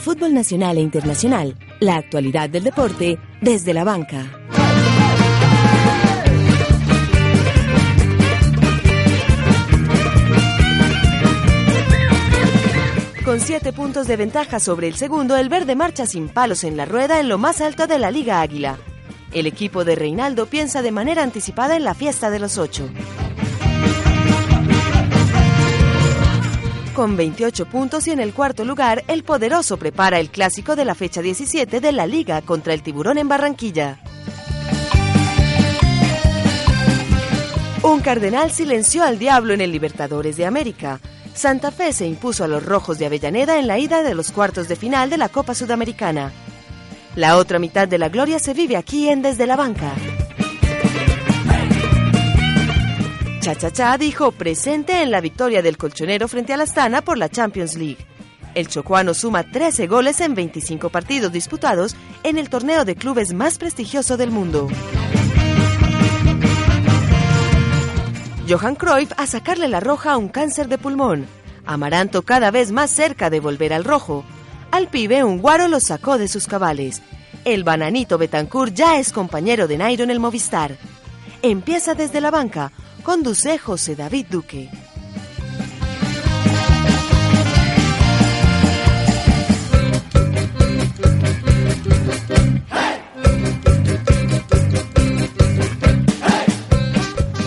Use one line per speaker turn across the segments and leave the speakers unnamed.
Fútbol nacional e internacional, la actualidad del deporte desde la banca. Con siete puntos de ventaja sobre el segundo, el verde marcha sin palos en la rueda en lo más alto de la Liga Águila. El equipo de Reinaldo piensa de manera anticipada en la fiesta de los ocho. Con 28 puntos y en el cuarto lugar, el poderoso prepara el clásico de la fecha 17 de la Liga contra el Tiburón en Barranquilla. Un cardenal silenció al diablo en el Libertadores de América. Santa Fe se impuso a los Rojos de Avellaneda en la ida de los cuartos de final de la Copa Sudamericana. La otra mitad de la gloria se vive aquí en Desde la Banca. Cha Cha Cha dijo presente en la victoria del colchonero frente al Astana por la Champions League. El chocuano suma 13 goles en 25 partidos disputados en el torneo de clubes más prestigioso del mundo. Johan Cruyff a sacarle la roja a un cáncer de pulmón. Amaranto cada vez más cerca de volver al rojo. Al pibe un guaro lo sacó de sus cabales. El bananito Betancourt ya es compañero de Nairo en el Movistar. Empieza desde la banca. Conduce José David Duque.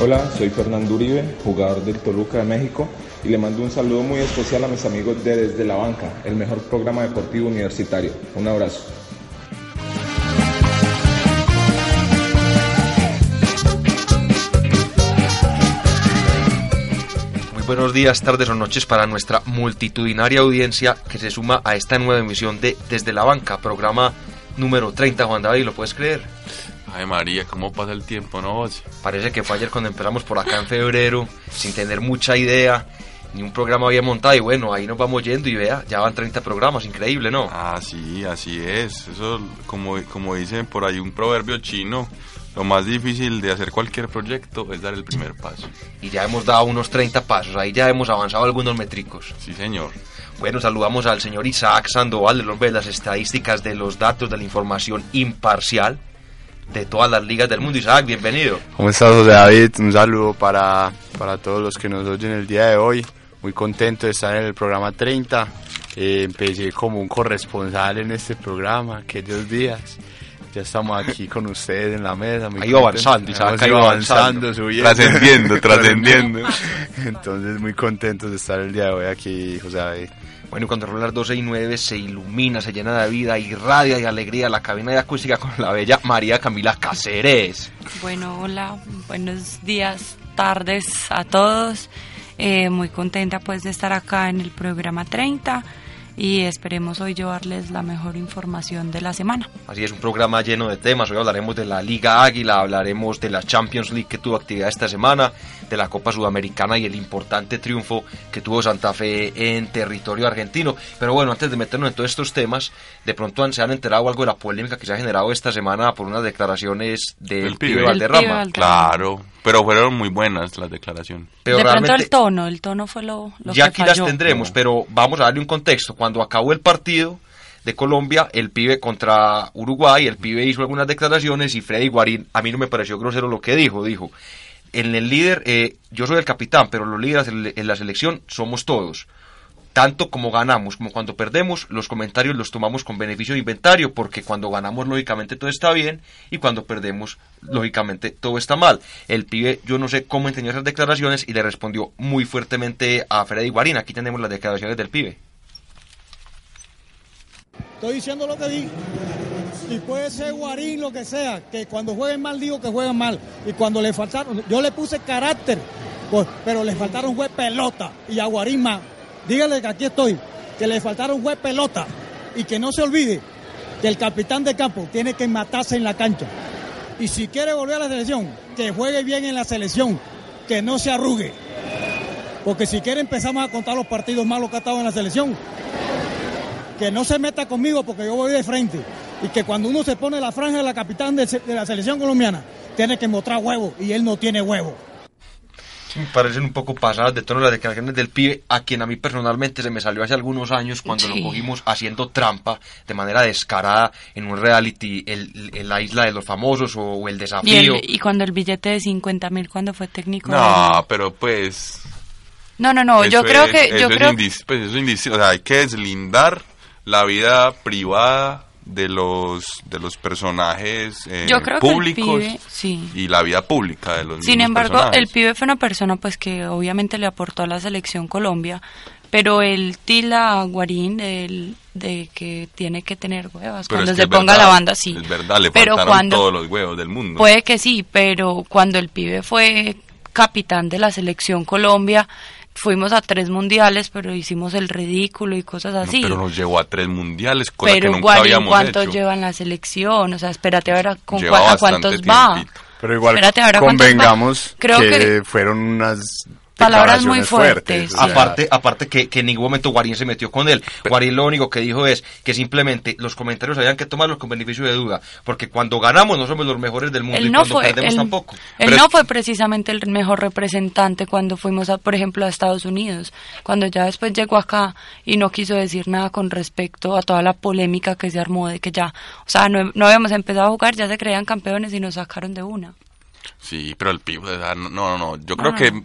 Hola, soy Fernando Uribe, jugador del Toluca de México y le mando un saludo muy especial a mis amigos de Desde la Banca, el mejor programa deportivo universitario. Un abrazo.
Buenos días, tardes o noches para nuestra multitudinaria audiencia que se suma a esta nueva emisión de Desde la Banca, programa número 30, Juan David, ¿lo puedes creer?
Ay María, ¿cómo pasa el tiempo, no?
Parece que fue ayer cuando empezamos por acá en febrero, sin tener mucha idea, ni un programa había montado y bueno, ahí nos vamos yendo y vea, ya van 30 programas, increíble, ¿no?
Ah, sí, así es. Eso, como, como dicen por ahí un proverbio chino, lo más difícil de hacer cualquier proyecto es dar el primer paso.
Y ya hemos dado unos 30 pasos, ahí ya hemos avanzado algunos métricos.
Sí, señor.
Bueno, saludamos al señor Isaac Sandoval, el hombre de las estadísticas, de los datos, de la información imparcial de todas las ligas del mundo. Isaac, bienvenido.
¿Cómo estás, José David? Un saludo para, para todos los que nos oyen el día de hoy. Muy contento de estar en el programa 30. Eh, empecé como un corresponsal en este programa aquellos días. Ya estamos aquí con ustedes en la mesa.
Ha ido avanzando, Isaac, ha ido avanzando,
subiendo.
Trascendiendo, trascendiendo.
Entonces, muy contentos de estar el día de hoy aquí, José David.
Bueno, cuando rola las 12 y 9 se ilumina, se llena de vida, irradia de alegría la cabina de acústica con la bella María Camila Cáceres.
Bueno, hola, buenos días, tardes a todos. Eh, muy contenta pues de estar acá en el programa 30 y esperemos hoy llevarles la mejor información de la semana.
Así es, un programa lleno de temas. Hoy hablaremos de la Liga Águila, hablaremos de la Champions League que tuvo actividad esta semana, de la Copa Sudamericana y el importante triunfo que tuvo Santa Fe en territorio argentino. Pero bueno, antes de meternos en todos estos temas, de pronto se han enterado algo de la polémica que se ha generado esta semana por unas declaraciones del
El
pibe
pibe.
Valderrama.
El pibe Valderrama.
Claro, pero fueron muy buenas las declaraciones.
Pero
de pronto el tono, el tono fue lo, lo
ya
que
aquí las tendremos, pero vamos a darle un contexto. Cuando acabó el partido de Colombia, el pibe contra Uruguay, el pibe hizo algunas declaraciones y Freddy Guarín, a mí no me pareció grosero lo que dijo, dijo, en el líder, eh, yo soy el capitán, pero los líderes en en la selección somos todos. Tanto como ganamos como cuando perdemos, los comentarios los tomamos con beneficio de inventario, porque cuando ganamos, lógicamente todo está bien, y cuando perdemos, lógicamente todo está mal. El pibe, yo no sé cómo entendió esas declaraciones y le respondió muy fuertemente a Freddy Guarín. Aquí tenemos las declaraciones del pibe.
Estoy diciendo lo que di- y puede ser Guarín, lo que sea, que cuando jueguen mal digo que juegan mal. Y cuando le faltaron, yo le puse carácter, pues, pero le faltaron juez pelota y a Guarín más. Dígale que aquí estoy, que le faltaron juez pelota y que no se olvide que el capitán de campo tiene que matarse en la cancha. Y si quiere volver a la selección, que juegue bien en la selección, que no se arrugue. Porque si quiere empezamos a contar los partidos malos que ha estado en la selección. Que no se meta conmigo porque yo voy de frente. Y que cuando uno se pone la franja de la capitán de, de la selección colombiana, tiene que mostrar huevo. Y él no tiene huevo.
Me parecen un poco pasadas de tono las declaraciones del pibe, a quien a mí personalmente se me salió hace algunos años cuando
Sí.
lo cogimos haciendo trampa de manera descarada en un reality, el, el- la isla de los famosos o, o el
Y,
desafío.
el- y cuando el billete de 50 mil cuando fue técnico.
No, pero pues...
no, no, no, yo creo
es-
que...
eso
Yo
es
creo
indis- pues eso es o sea, hay que deslindar la vida privada de los de los personajes eh,
Yo creo que el
públicos
pibe, sí.
y la vida pública de los
Sin embargo,
personajes.
el pibe fue una persona pues que obviamente le aportó a la selección Colombia, pero el tila Guarín del- de que tiene que tener huevas
Pero
cuando
es
se
que
ponga
verdad,
la banda sí.
Es verdad, le
pero cuando
todos los huevos del mundo.
puede que sí, pero cuando el pibe fue capitán de la selección Colombia, fuimos a tres mundiales, pero hicimos el ridículo y cosas
No,
así.
pero nos llevó a tres mundiales, cosa que
Pero
nunca
Guarín,
habíamos
¿cuánto
hecho.
lleva en la selección? O sea, espérate a ver a, con cua- a cuántos va.
tiempito.
Pero igual
Espérate, ahora cuántos va.
convengamos
Creo
que,
que-
fueron unas
Palabras muy fuertes.
Aparte, aparte que, que en ningún momento Guarín se metió con él. Guarín lo único que dijo es que simplemente los comentarios habían que tomarlos con beneficio de duda. Porque cuando ganamos no somos los mejores del mundo y
Él no
cuando
fue,
perdemos
él,
tampoco.
él
Pero
no
es-
fue precisamente el mejor representante cuando fuimos, a, por ejemplo, a Estados Unidos. Cuando ya después llegó acá y no quiso decir nada con respecto a toda la polémica que se armó de que ya, o sea, no, no habíamos empezado a jugar, ya se creían campeones y nos sacaron de una.
Sí, pero el pibe, no, no, no, yo
No,
creo
no,
que
no.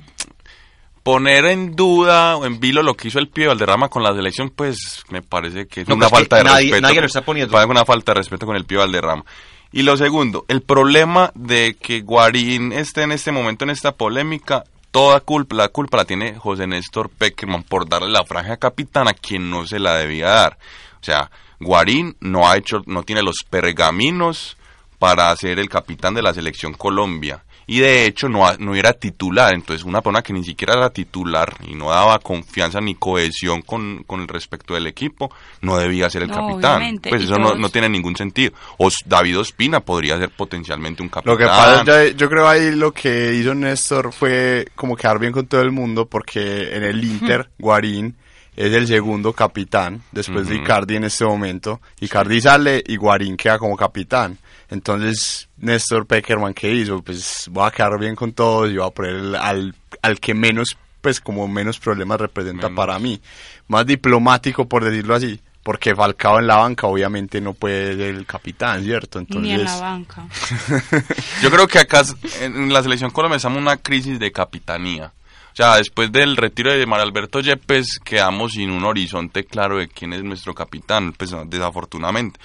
Poner en duda o en vilo lo que hizo el pibe Valderrama con la selección, pues me parece que es
No,
una
pues que
falta de
nadie-
respeto.
nadie lo está poniendo.
Parece una falta de respeto con el pibe Valderrama. Y lo segundo, el problema de que Guarín esté en este momento en esta polémica, toda culpa, la culpa la tiene José Néstor Peckerman por darle la franja de capitán a quien no se la debía dar. O sea, Guarín no ha hecho, no tiene los pergaminos para ser el capitán de la selección Colombia. Y de hecho no, no era titular, entonces una persona que ni siquiera era titular y no daba confianza ni cohesión con, con el respecto del equipo, no debía ser el
No,
capitán.
obviamente,
Pues
y
eso no,
todos-
no tiene ningún sentido. O David Ospina podría ser potencialmente un capitán.
Lo que pasa es que yo creo ahí lo que hizo Néstor fue como quedar bien con todo el mundo porque en el Inter, Guarín es el segundo capitán después de. Icardi en este momento. Icardi sale y Guarín queda como capitán. Entonces, Néstor Peckerman, ¿qué hizo? Pues voy a quedar bien con todos y voy a poner el- al, al que menos, pues como menos problemas representa
Menos.
para mí. Más diplomático, por decirlo así. Porque Falcao en la banca obviamente no puede ser el capitán, ¿cierto? Entonces,
Ni en la banca.
Yo creo que acá en la selección Colombia estamos en una crisis de capitanía. O sea, después del retiro de Mario Alberto Yepes quedamos sin un horizonte claro de quién es nuestro capitán, pues desafortunadamente.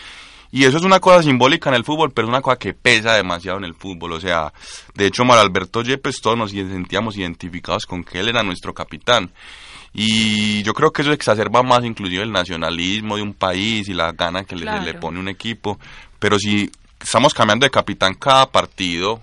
Y eso es una cosa simbólica en el fútbol, pero es una cosa que pesa demasiado en el fútbol. O sea, de hecho, Mario Alberto Yepes todos nos sentíamos identificados con que él era nuestro capitán. Y yo creo que eso exacerba más inclusive el nacionalismo de un país y la gana que le-
Claro.
le pone un equipo. Pero si estamos cambiando de capitán cada partido,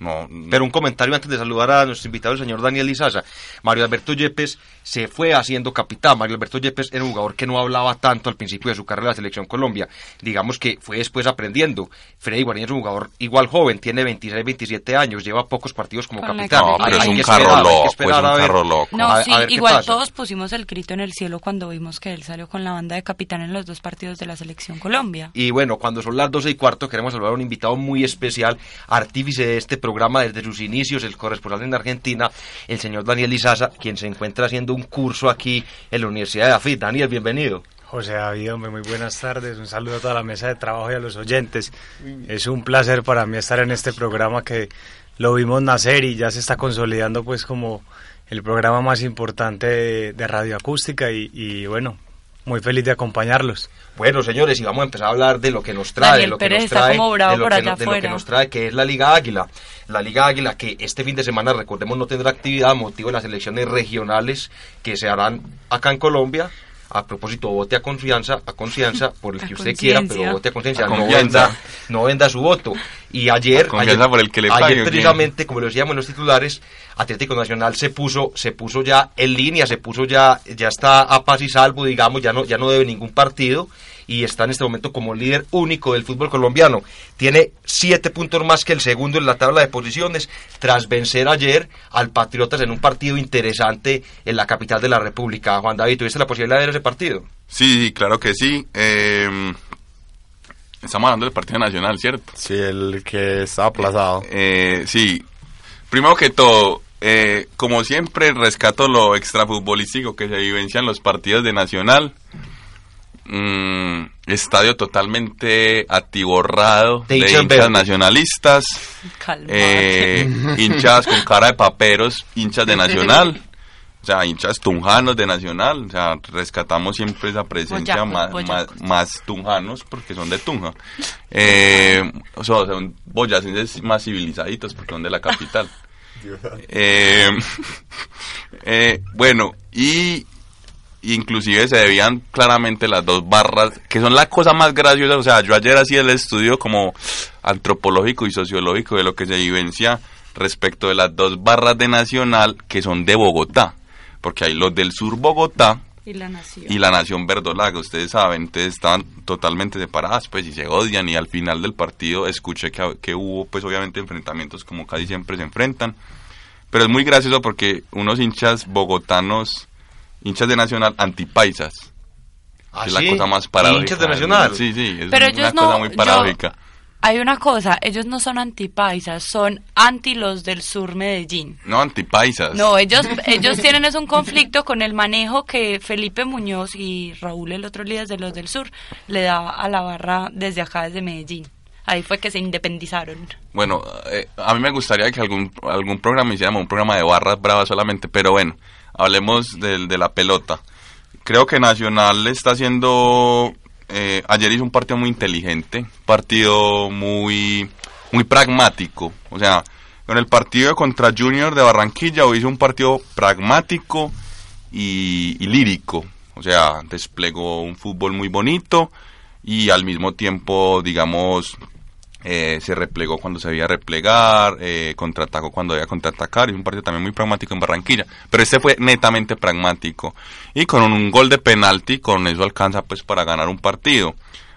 no.
Pero un comentario antes de saludar a nuestro invitado, el señor Daniel Izaza. Mario Alberto Yepes se fue haciendo capitán. Mario Alberto Yepes era un jugador que no hablaba tanto al principio de su carrera en la selección Colombia. Digamos que fue después aprendiendo. Freddy Guarín es un jugador igual joven, tiene 26, 27 años, lleva pocos partidos como
Con
capitán.
No, pero es un carro loco, es un carro loco.
No,
A-
sí,
a
igual todos pusimos el grito en el cielo cuando vimos que él salió con la banda de capitán en los dos partidos de la selección Colombia.
Y bueno, cuando son las 12 y cuarto, queremos saludar a un invitado muy especial, artífice de este programa desde sus inicios, el corresponsal en Argentina, el señor Daniel Izaza, quien se encuentra haciendo un curso aquí en la Universidad de AFIT. Daniel, bienvenido.
José David, muy buenas tardes. Un saludo a toda la mesa de trabajo y a los oyentes. Es un placer para mí estar en este programa que lo vimos nacer y ya se está consolidando pues como el programa más importante de, de radioacústica y bueno, muy feliz de acompañarlos.
Bueno, señores, y vamos a empezar a hablar de lo que nos trae,
Daniel
lo que nos
está
trae,
como bravo
de, lo
por
que,
allá
no- de lo que
afuera.
nos trae, que es la Liga Águila. La Liga Águila que este fin de semana, recordemos, no tendrá actividad a motivo de las elecciones regionales que se harán acá en Colombia. A propósito, vote a confianza, a confianza por el
A
que usted quiera,
conciencia.
pero vote a conciencia, no
confianza.
venda, no venda su voto. Y ayer, ayer,
por el que le
ayer precisamente, como lo decíamos en los titulares, Atlético Nacional se puso, se puso ya en línea, se puso ya, ya está a paz y salvo, digamos, ya no, ya no debe ningún partido y está en este momento como líder único del fútbol colombiano. Tiene siete puntos más que el segundo en la tabla de posiciones, tras vencer ayer al Patriotas en un partido interesante en la capital de la República. Juan David, ¿tuviste la posibilidad de ver ese partido?
Sí, sí, claro que sí. Eh, estamos hablando del Partido Nacional, ¿cierto?
Sí, el que está aplazado.
Eh, sí, primero que todo, eh, como siempre, rescato lo extrafutbolístico que se vivencia en los partidos de Nacional. Mm, estadio totalmente atiborrado
De
de,
hinchas
nacionalistas, eh, hinchas con cara de paperos, hinchas de Nacional. O sea, hinchas tunjanos de Nacional, o sea, rescatamos siempre esa presencia
Boyacos,
más,
boyacos.
más, más tunjanos porque son de Tunja. Eh, o sea, son boyacenses más civilizaditos porque son de la capital. Eh, eh, bueno, y inclusive se debían claramente las dos barras, que son la cosa más graciosa, o sea, yo ayer hacía el estudio como antropológico y sociológico de lo que se vivencia respecto de las dos barras de Nacional que son de Bogotá, porque hay los del sur Bogotá
y la nación.
y la nación verdolaga, ustedes saben, entonces estaban totalmente separadas, pues, y se odian, y al final del partido escuché que, que hubo, pues, obviamente, enfrentamientos como casi siempre se enfrentan, pero es muy gracioso porque unos hinchas bogotanos, hinchas de Nacional, antipaisas,
¿Ah,
que es la cosa más paradójica.
Hinchas de Nacional.
Sí, sí, es
Pero
una
ellos
cosa
no-
muy
yo-
paradójica.
Hay una cosa, ellos no son antipaisas, son anti los del sur Medellín.
No, antipaisas.
No, ellos, ellos tienen es un conflicto con el manejo que Felipe Muñoz y Raúl, el otro líder de los del sur, le da a la barra desde acá, desde Medellín. Ahí fue que se independizaron.
Bueno, eh, a mí me gustaría que algún, algún programa hiciéramos un programa de barras bravas solamente, pero bueno, hablemos del- de, la pelota. Creo que Nacional está haciendo... eh, ayer hizo un partido muy inteligente, partido muy, muy pragmático. O sea, con el partido contra Junior de Barranquilla hoy hizo un partido pragmático y, y lírico. O sea, desplegó un fútbol muy bonito y al mismo tiempo, digamos, eh, se replegó cuando se debía replegar, eh, contraatacó cuando debía contraatacar, y un partido también muy pragmático en Barranquilla, pero este fue netamente pragmático, y con un, gol de penalti, con eso alcanza pues para ganar un partido,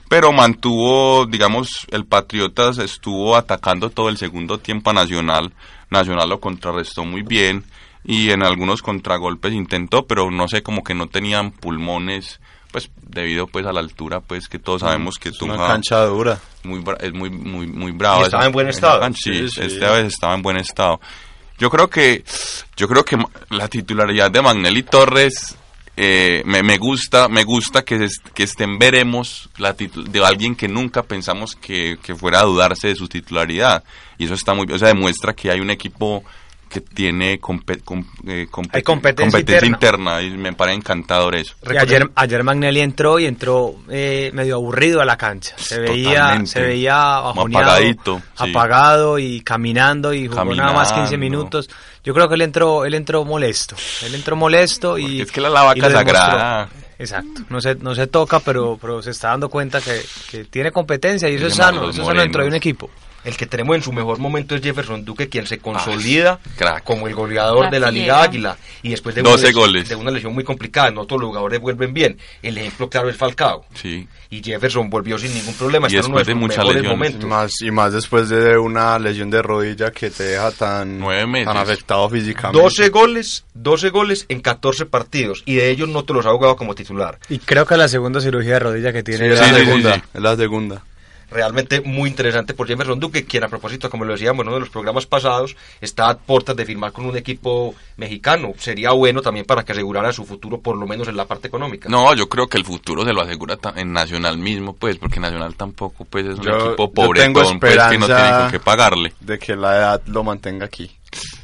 pero mantuvo, digamos, el Patriotas estuvo atacando todo el segundo tiempo a Nacional, Nacional lo contrarrestó muy bien, y en algunos contragolpes intentó, pero no sé, como que no tenían pulmones, pues debido pues a la altura, pues que todos sabemos que
Es una cancha dura.
muy es muy muy muy bravo
estaba en buen estado.
sí,
Sí, sí.
esta vez estaba en buen estado yo creo que yo creo que la titularidad de Magnelli Torres eh, me, me gusta me gusta que, es- que estén veremos la de alguien que nunca pensamos que, que fuera a dudarse de su titularidad y eso está muy o sea demuestra que hay un equipo que tiene com- eh,
Hay competencia
interna. y me parece encantador eso
Y ayer, ayer Magnelli entró y entró eh, medio aburrido a la cancha. Se veía,
Totalmente.
se veía
apagadito, sí.
apagado y caminando y jugó nada más 15
Caminando.
minutos. Yo creo que él entró, él entró molesto. Él entró molesto y
Porque es que la
lo demostró.
sagrada.
Exacto. No se, no se toca, pero, pero se está dando cuenta que, que tiene competencia y eso es sano. Eso es sano dentro de un equipo.
El que tenemos en su mejor momento es Jefferson Duque, quien se consolida
crack.
como el goleador
La
de la Liga. Águila. Y después de
12
una, lesión,
goles.
de una lesión muy complicada, no todos los jugadores vuelven bien. El ejemplo claro es Falcao.
sí
Y Jefferson volvió sin ningún problema.
Y
está en uno
después de
sus
muchas lesiones.
Más, y más después de una lesión de rodilla que te deja tan,
Nueve meses.
tan afectado físicamente.
12 goles, 12 goles en 14 partidos. Y de ellos no te los ha jugado como titular.
Y creo que la segunda cirugía de rodilla que
Sí,
tiene
es la
sí,
segunda.
sí.
Es la segunda.
Realmente muy interesante por Jefferson Duque, quien a propósito, como lo decíamos en uno de los programas pasados, está a puertas de firmar con un equipo mexicano. Sería bueno también para que asegurara su futuro, por lo menos en la parte económica.
No, yo creo que el futuro se lo asegura en Nacional mismo, pues, porque Nacional tampoco, pues, es un
Yo-
equipo
yo
pobre,
tengo
pues, que no
esperanza-
tiene con qué pagarle.
De que la edad lo mantenga aquí.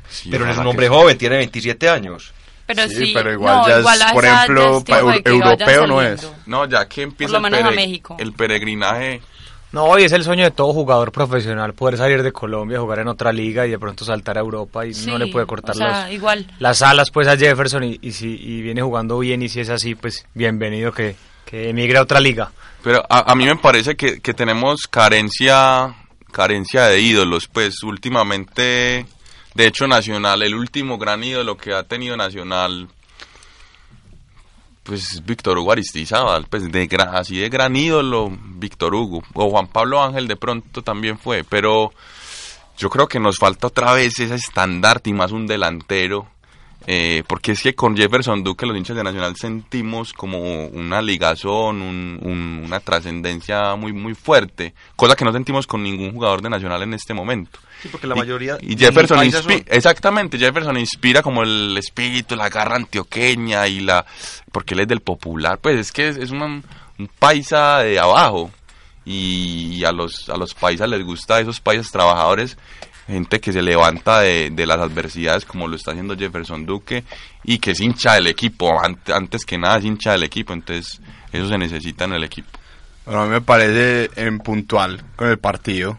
Sí,
Pero es un hombre joven, tiene 27 años.
Pero
Sí,
sí,
pero igual
no,
ya es,
igual
por ejemplo, pa- europeo no es.
No, ya que empieza
lo
el, pere-
México.
el peregrinaje
No, y es el sueño de todo jugador profesional poder salir de Colombia, jugar en otra liga y de pronto saltar a Europa y no le puede cortar las alas pues a Jefferson y, si viene jugando bien y si es así, pues bienvenido que, emigre a otra liga.
Pero a, mí me parece que, que tenemos carencia carencia de ídolos, pues últimamente, de hecho Nacional, el último gran ídolo que ha tenido Nacional pues Víctor Hugo Aristizábal, pues de así de gran ídolo, Víctor Hugo, o Juan Pablo Ángel de pronto también fue, pero yo creo que nos falta otra vez ese estandarte y más un delantero, eh, porque es que con Jefferson Duque los hinchas de Nacional sentimos como una ligazón, una trascendencia muy muy fuerte, cosa que no sentimos con ningún jugador de Nacional en este momento.
Sí, porque la mayoría...
Y, Jefferson inspira, exactamente, Jefferson inspira como el espíritu, la garra antioqueña y la... porque él es del popular, pues es que es, un paisa de abajo y, a los a los paisas les gusta esos paisas trabajadores gente que se levanta de, de, las adversidades como lo está haciendo Jefferson Duque y que es hincha del equipo, antes que nada es hincha del equipo, entonces eso se necesita en el equipo.
Bueno, a mí me parece en puntual con el partido,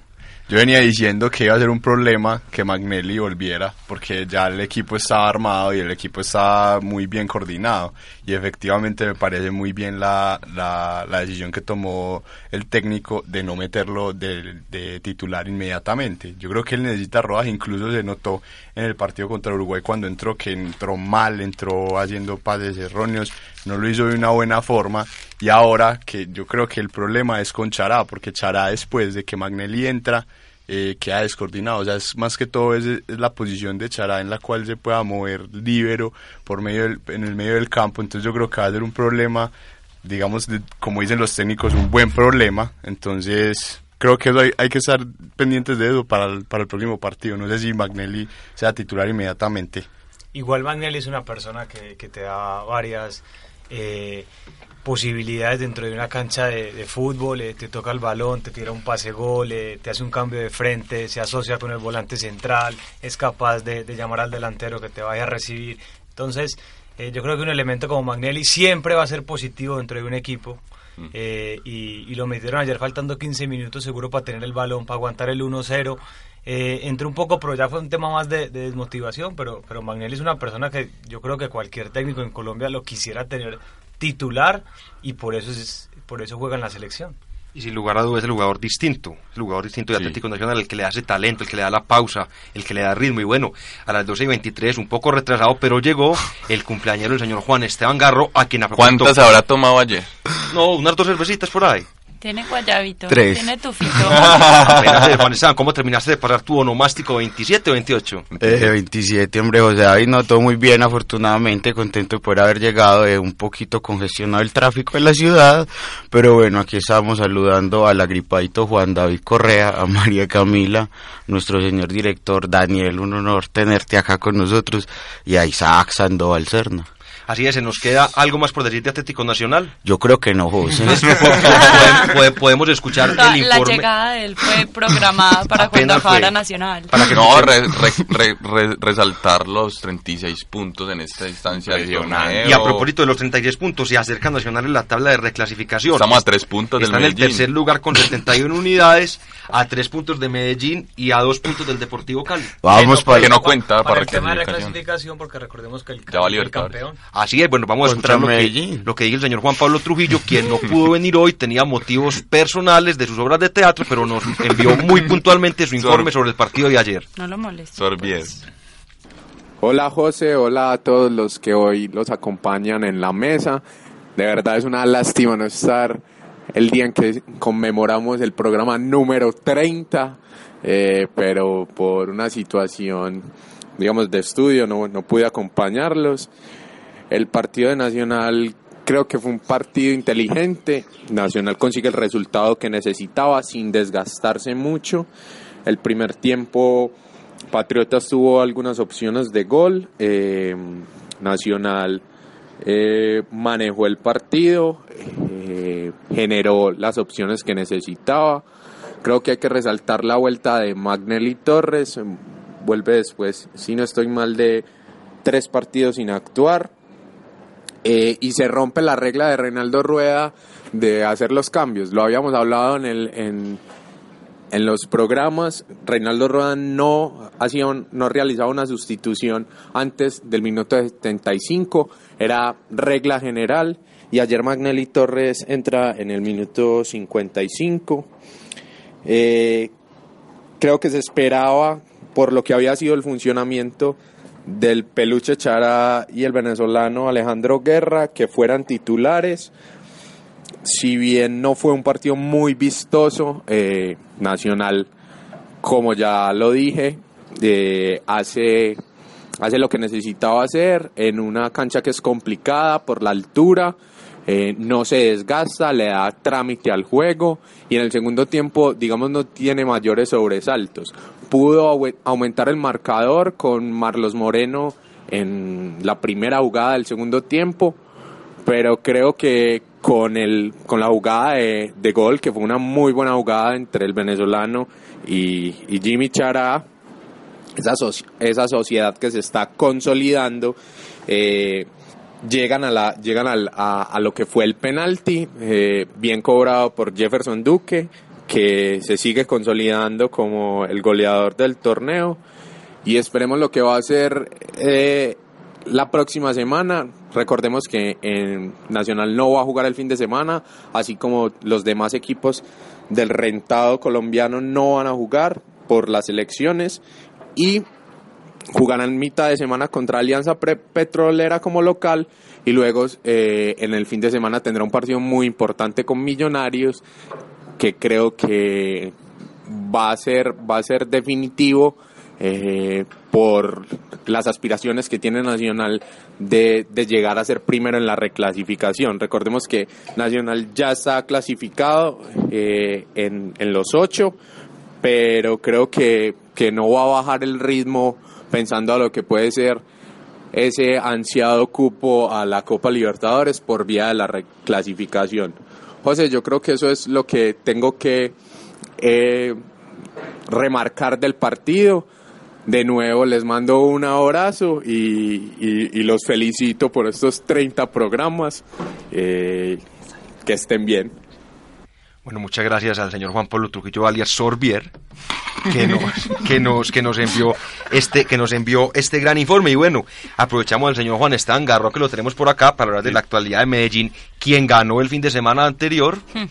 yo venía diciendo que iba a ser un problema que Magnelli volviera, porque ya el equipo estaba armado y el equipo estaba muy bien coordinado. Y efectivamente me parece muy bien la, la, decisión que tomó el técnico de no meterlo de, titular inmediatamente. Yo creo que él necesita rodaje, incluso se notó en el partido contra Uruguay cuando entró, que entró mal, entró haciendo pases erróneos, no lo hizo de una buena forma. Y ahora que yo creo que el problema es con Chará, porque Chará después de que Magnelli entra, eh, queda descoordinado. O sea, es más que todo es, la posición de Chará en la cual se pueda mover libero por medio en el medio del campo. Entonces yo creo que va a ser un problema, digamos, como dicen los técnicos, un buen problema. Entonces creo que hay, hay, que estar pendientes de eso para el, para el próximo partido. No sé si Magnelli sea titular inmediatamente.
Igual Magnelli es una persona que, que te da varias... Eh, posibilidades dentro de una cancha de, fútbol, eh, te toca el balón, te tira un pase gol, eh, te hace un cambio de frente, se asocia con el volante central, es capaz de, llamar al delantero que te vaya a recibir. Entonces, eh, yo creo que un elemento como Magnelli siempre va a ser positivo dentro de un equipo. Mm. y, lo metieron ayer faltando 15 minutos seguro para tener el balón, para aguantar el 1-0. Entró un poco, pero ya fue un tema más de, de, desmotivación, pero, pero Magnelli es una persona que yo creo que cualquier técnico en Colombia lo quisiera tener titular y por eso es, por eso juega en la selección.
Y sin lugar a dudas es el jugador distinto, el jugador distinto de Atlético Nacional, el que le hace talento, el que le da la pausa, el que le da ritmo. Y bueno, a las 12 y 23, un poco retrasado, pero llegó el cumpleañero del señor Juan Esteban Garro, a quien a
¿Cuántas habrá tomado ayer?
No, unas dos cervecitas por ahí.
Tiene guayabito.
Tres.
Tiene tufito.
¿cómo terminaste de pasar tu onomástico 27 o 28?
Eh, 27, hombre, José David, no, todo muy bien, afortunadamente, contento por haber llegado, eh, un poquito congestionado el tráfico en la ciudad, pero bueno, aquí estamos saludando al agripadito Juan David Correa, a María Camila, nuestro señor director Daniel, un honor tenerte acá con nosotros, y a Isaac Sandoval Cerna.
Así es, ¿se nos queda algo más por decir de Atlético Nacional?
Yo creo que no, José.
podemos, escuchar el informe.
La llegada de él fue programada para cuando fuera Nacional.
Para que no, resaltar los 36 puntos en esta instancia
Y a propósito de los 36 puntos, se acerca Nacional en la tabla de reclasificación.
Estamos a tres puntos
del
Medellín.
Está en el tercer lugar con 71 unidades, a tres puntos de Medellín y a dos puntos del Deportivo Cali.
Vamos, para que no cuenta
para, para el tema de reclasificación, porque recordemos que el,
ya va el campeón.
Así es, bueno, vamos a escuchar lo que, lo que dice el señor Juan Pablo Trujillo, quien no pudo venir hoy, tenía motivos personales de sus obras de teatro, pero nos envió muy puntualmente su informe sobre el partido de ayer.
No lo molestes.
Bien.
Hola José, hola a todos los que hoy los acompañan en la mesa. De verdad es una lástima no estar el día en que conmemoramos el programa número 30, eh, pero por una situación, digamos, de estudio no, no pude acompañarlos. El partido de Nacional creo que fue un partido inteligente. Nacional consigue el resultado que necesitaba sin desgastarse mucho. El primer tiempo Patriotas tuvo algunas opciones de gol. Eh, Nacional eh, manejó el partido, eh, generó las opciones que necesitaba. Creo que hay que resaltar la vuelta de Magnelli Torres. Vuelve después, si no estoy mal, de tres partidos sin actuar eh, y se rompe la regla de Reinaldo Rueda de hacer los cambios. Lo habíamos hablado en, en, en los programas. Reinaldo Rueda no, hacía realizaba una sustitución antes del minuto 75. Era regla general. Y ayer Magnelli Torres entra en el minuto 55. Eh, creo que se esperaba, por lo que había sido el funcionamiento del peluche Chara y el venezolano Alejandro Guerra, que fueran titulares. Si bien no fue un partido muy vistoso, eh, Nacional, como ya lo dije, eh, hace, hace lo que necesitaba hacer en una cancha que es complicada por la altura. Eh, no se desgasta, le da trámite al juego y en el segundo tiempo, digamos, no tiene mayores sobresaltos. Pudo aumentar el marcador con Marlos Moreno en la primera jugada del segundo tiempo, pero creo que con, el, con la jugada de, gol, que fue una muy buena jugada entre el venezolano y, Jimmy Chará, esa, esa sociedad que se está consolidando, eh, llegan a la llegan a, lo que fue el penalti eh, bien cobrado por Jefferson Duque que se sigue consolidando como el goleador del torneo. Y esperemos lo que va a ser eh, la próxima semana. Recordemos que en Nacional no va a jugar el fin de semana así como los demás equipos del rentado colombiano no van a jugar por las elecciones. Y jugarán mitad de semana contra Alianza Petrolera como local. Y luego eh, en el fin de semana tendrá un partido muy importante con Millonarios que creo que va a ser va a ser definitivo eh, por las aspiraciones que tiene Nacional de, llegar a ser primero en la reclasificación. Recordemos que Nacional ya está clasificado eh, en, en los ocho, pero creo que, que no va a bajar el ritmo pensando a lo que puede ser ese ansiado cupo a la Copa Libertadores por vía de la reclasificación. José, yo creo que eso es lo que tengo que eh, remarcar del partido. De nuevo les mando un abrazo y, los felicito por estos 30 programas. Eh, que estén bien.
Bueno, muchas gracias al señor Juan Pablo Trujillo alias Sorbier que nos, que nos, que nos envió este, que nos envió este gran informe. Y bueno, aprovechamos al señor Juan Estangarro, que lo tenemos por acá, para hablar de la actualidad de Medellín, quien ganó el fin de semana anterior, hmm,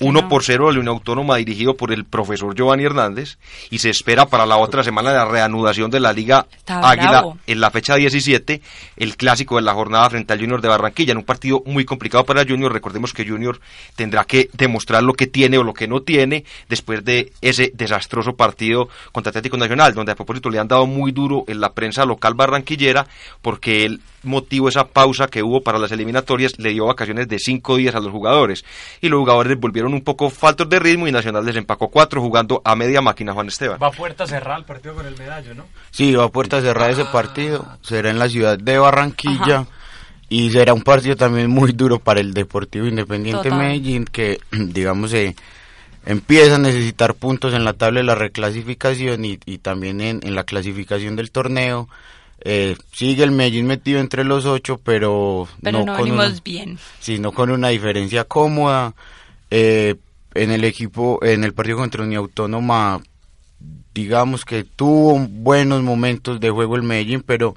uno por cero a la Unión Autónoma dirigido por el profesor Giovanni Hernández, y se espera para la otra semana la reanudación de la Liga Águila en la fecha 17, el clásico de la jornada frente al Junior de Barranquilla, en un partido muy complicado para Junior. Recordemos que Junior tendrá que demostrar lo que tiene o lo que no tiene después de ese desastroso partido contra Atlético Nacional, donde a propósito le han dado muy duro en la prensa local barranquillera, porque el motivo, esa pausa que hubo para las eliminatorias, le dio vacaciones de cinco días a los jugadores. Y los jugadores volvieron un poco faltos de ritmo y Nacional les empacó cuatro jugando a media máquina, Juan Esteban.
Va a puerta cerrada el partido con el medallo, ¿no?
Sí, va a puerta cerrada ese partido. Será en la ciudad de Barranquilla. Y será un partido también muy duro para el Deportivo Independiente Medellín, que, digamos, eh, empieza a necesitar puntos en la tabla de la reclasificación y, también en, la clasificación del torneo. Eh, sigue el Medellín metido entre los ocho, pero,
no, con una, bien.
sino con una diferencia cómoda. Eh, en el equipo, en el partido contra Unión Autónoma, digamos que tuvo buenos momentos de juego el Medellín, pero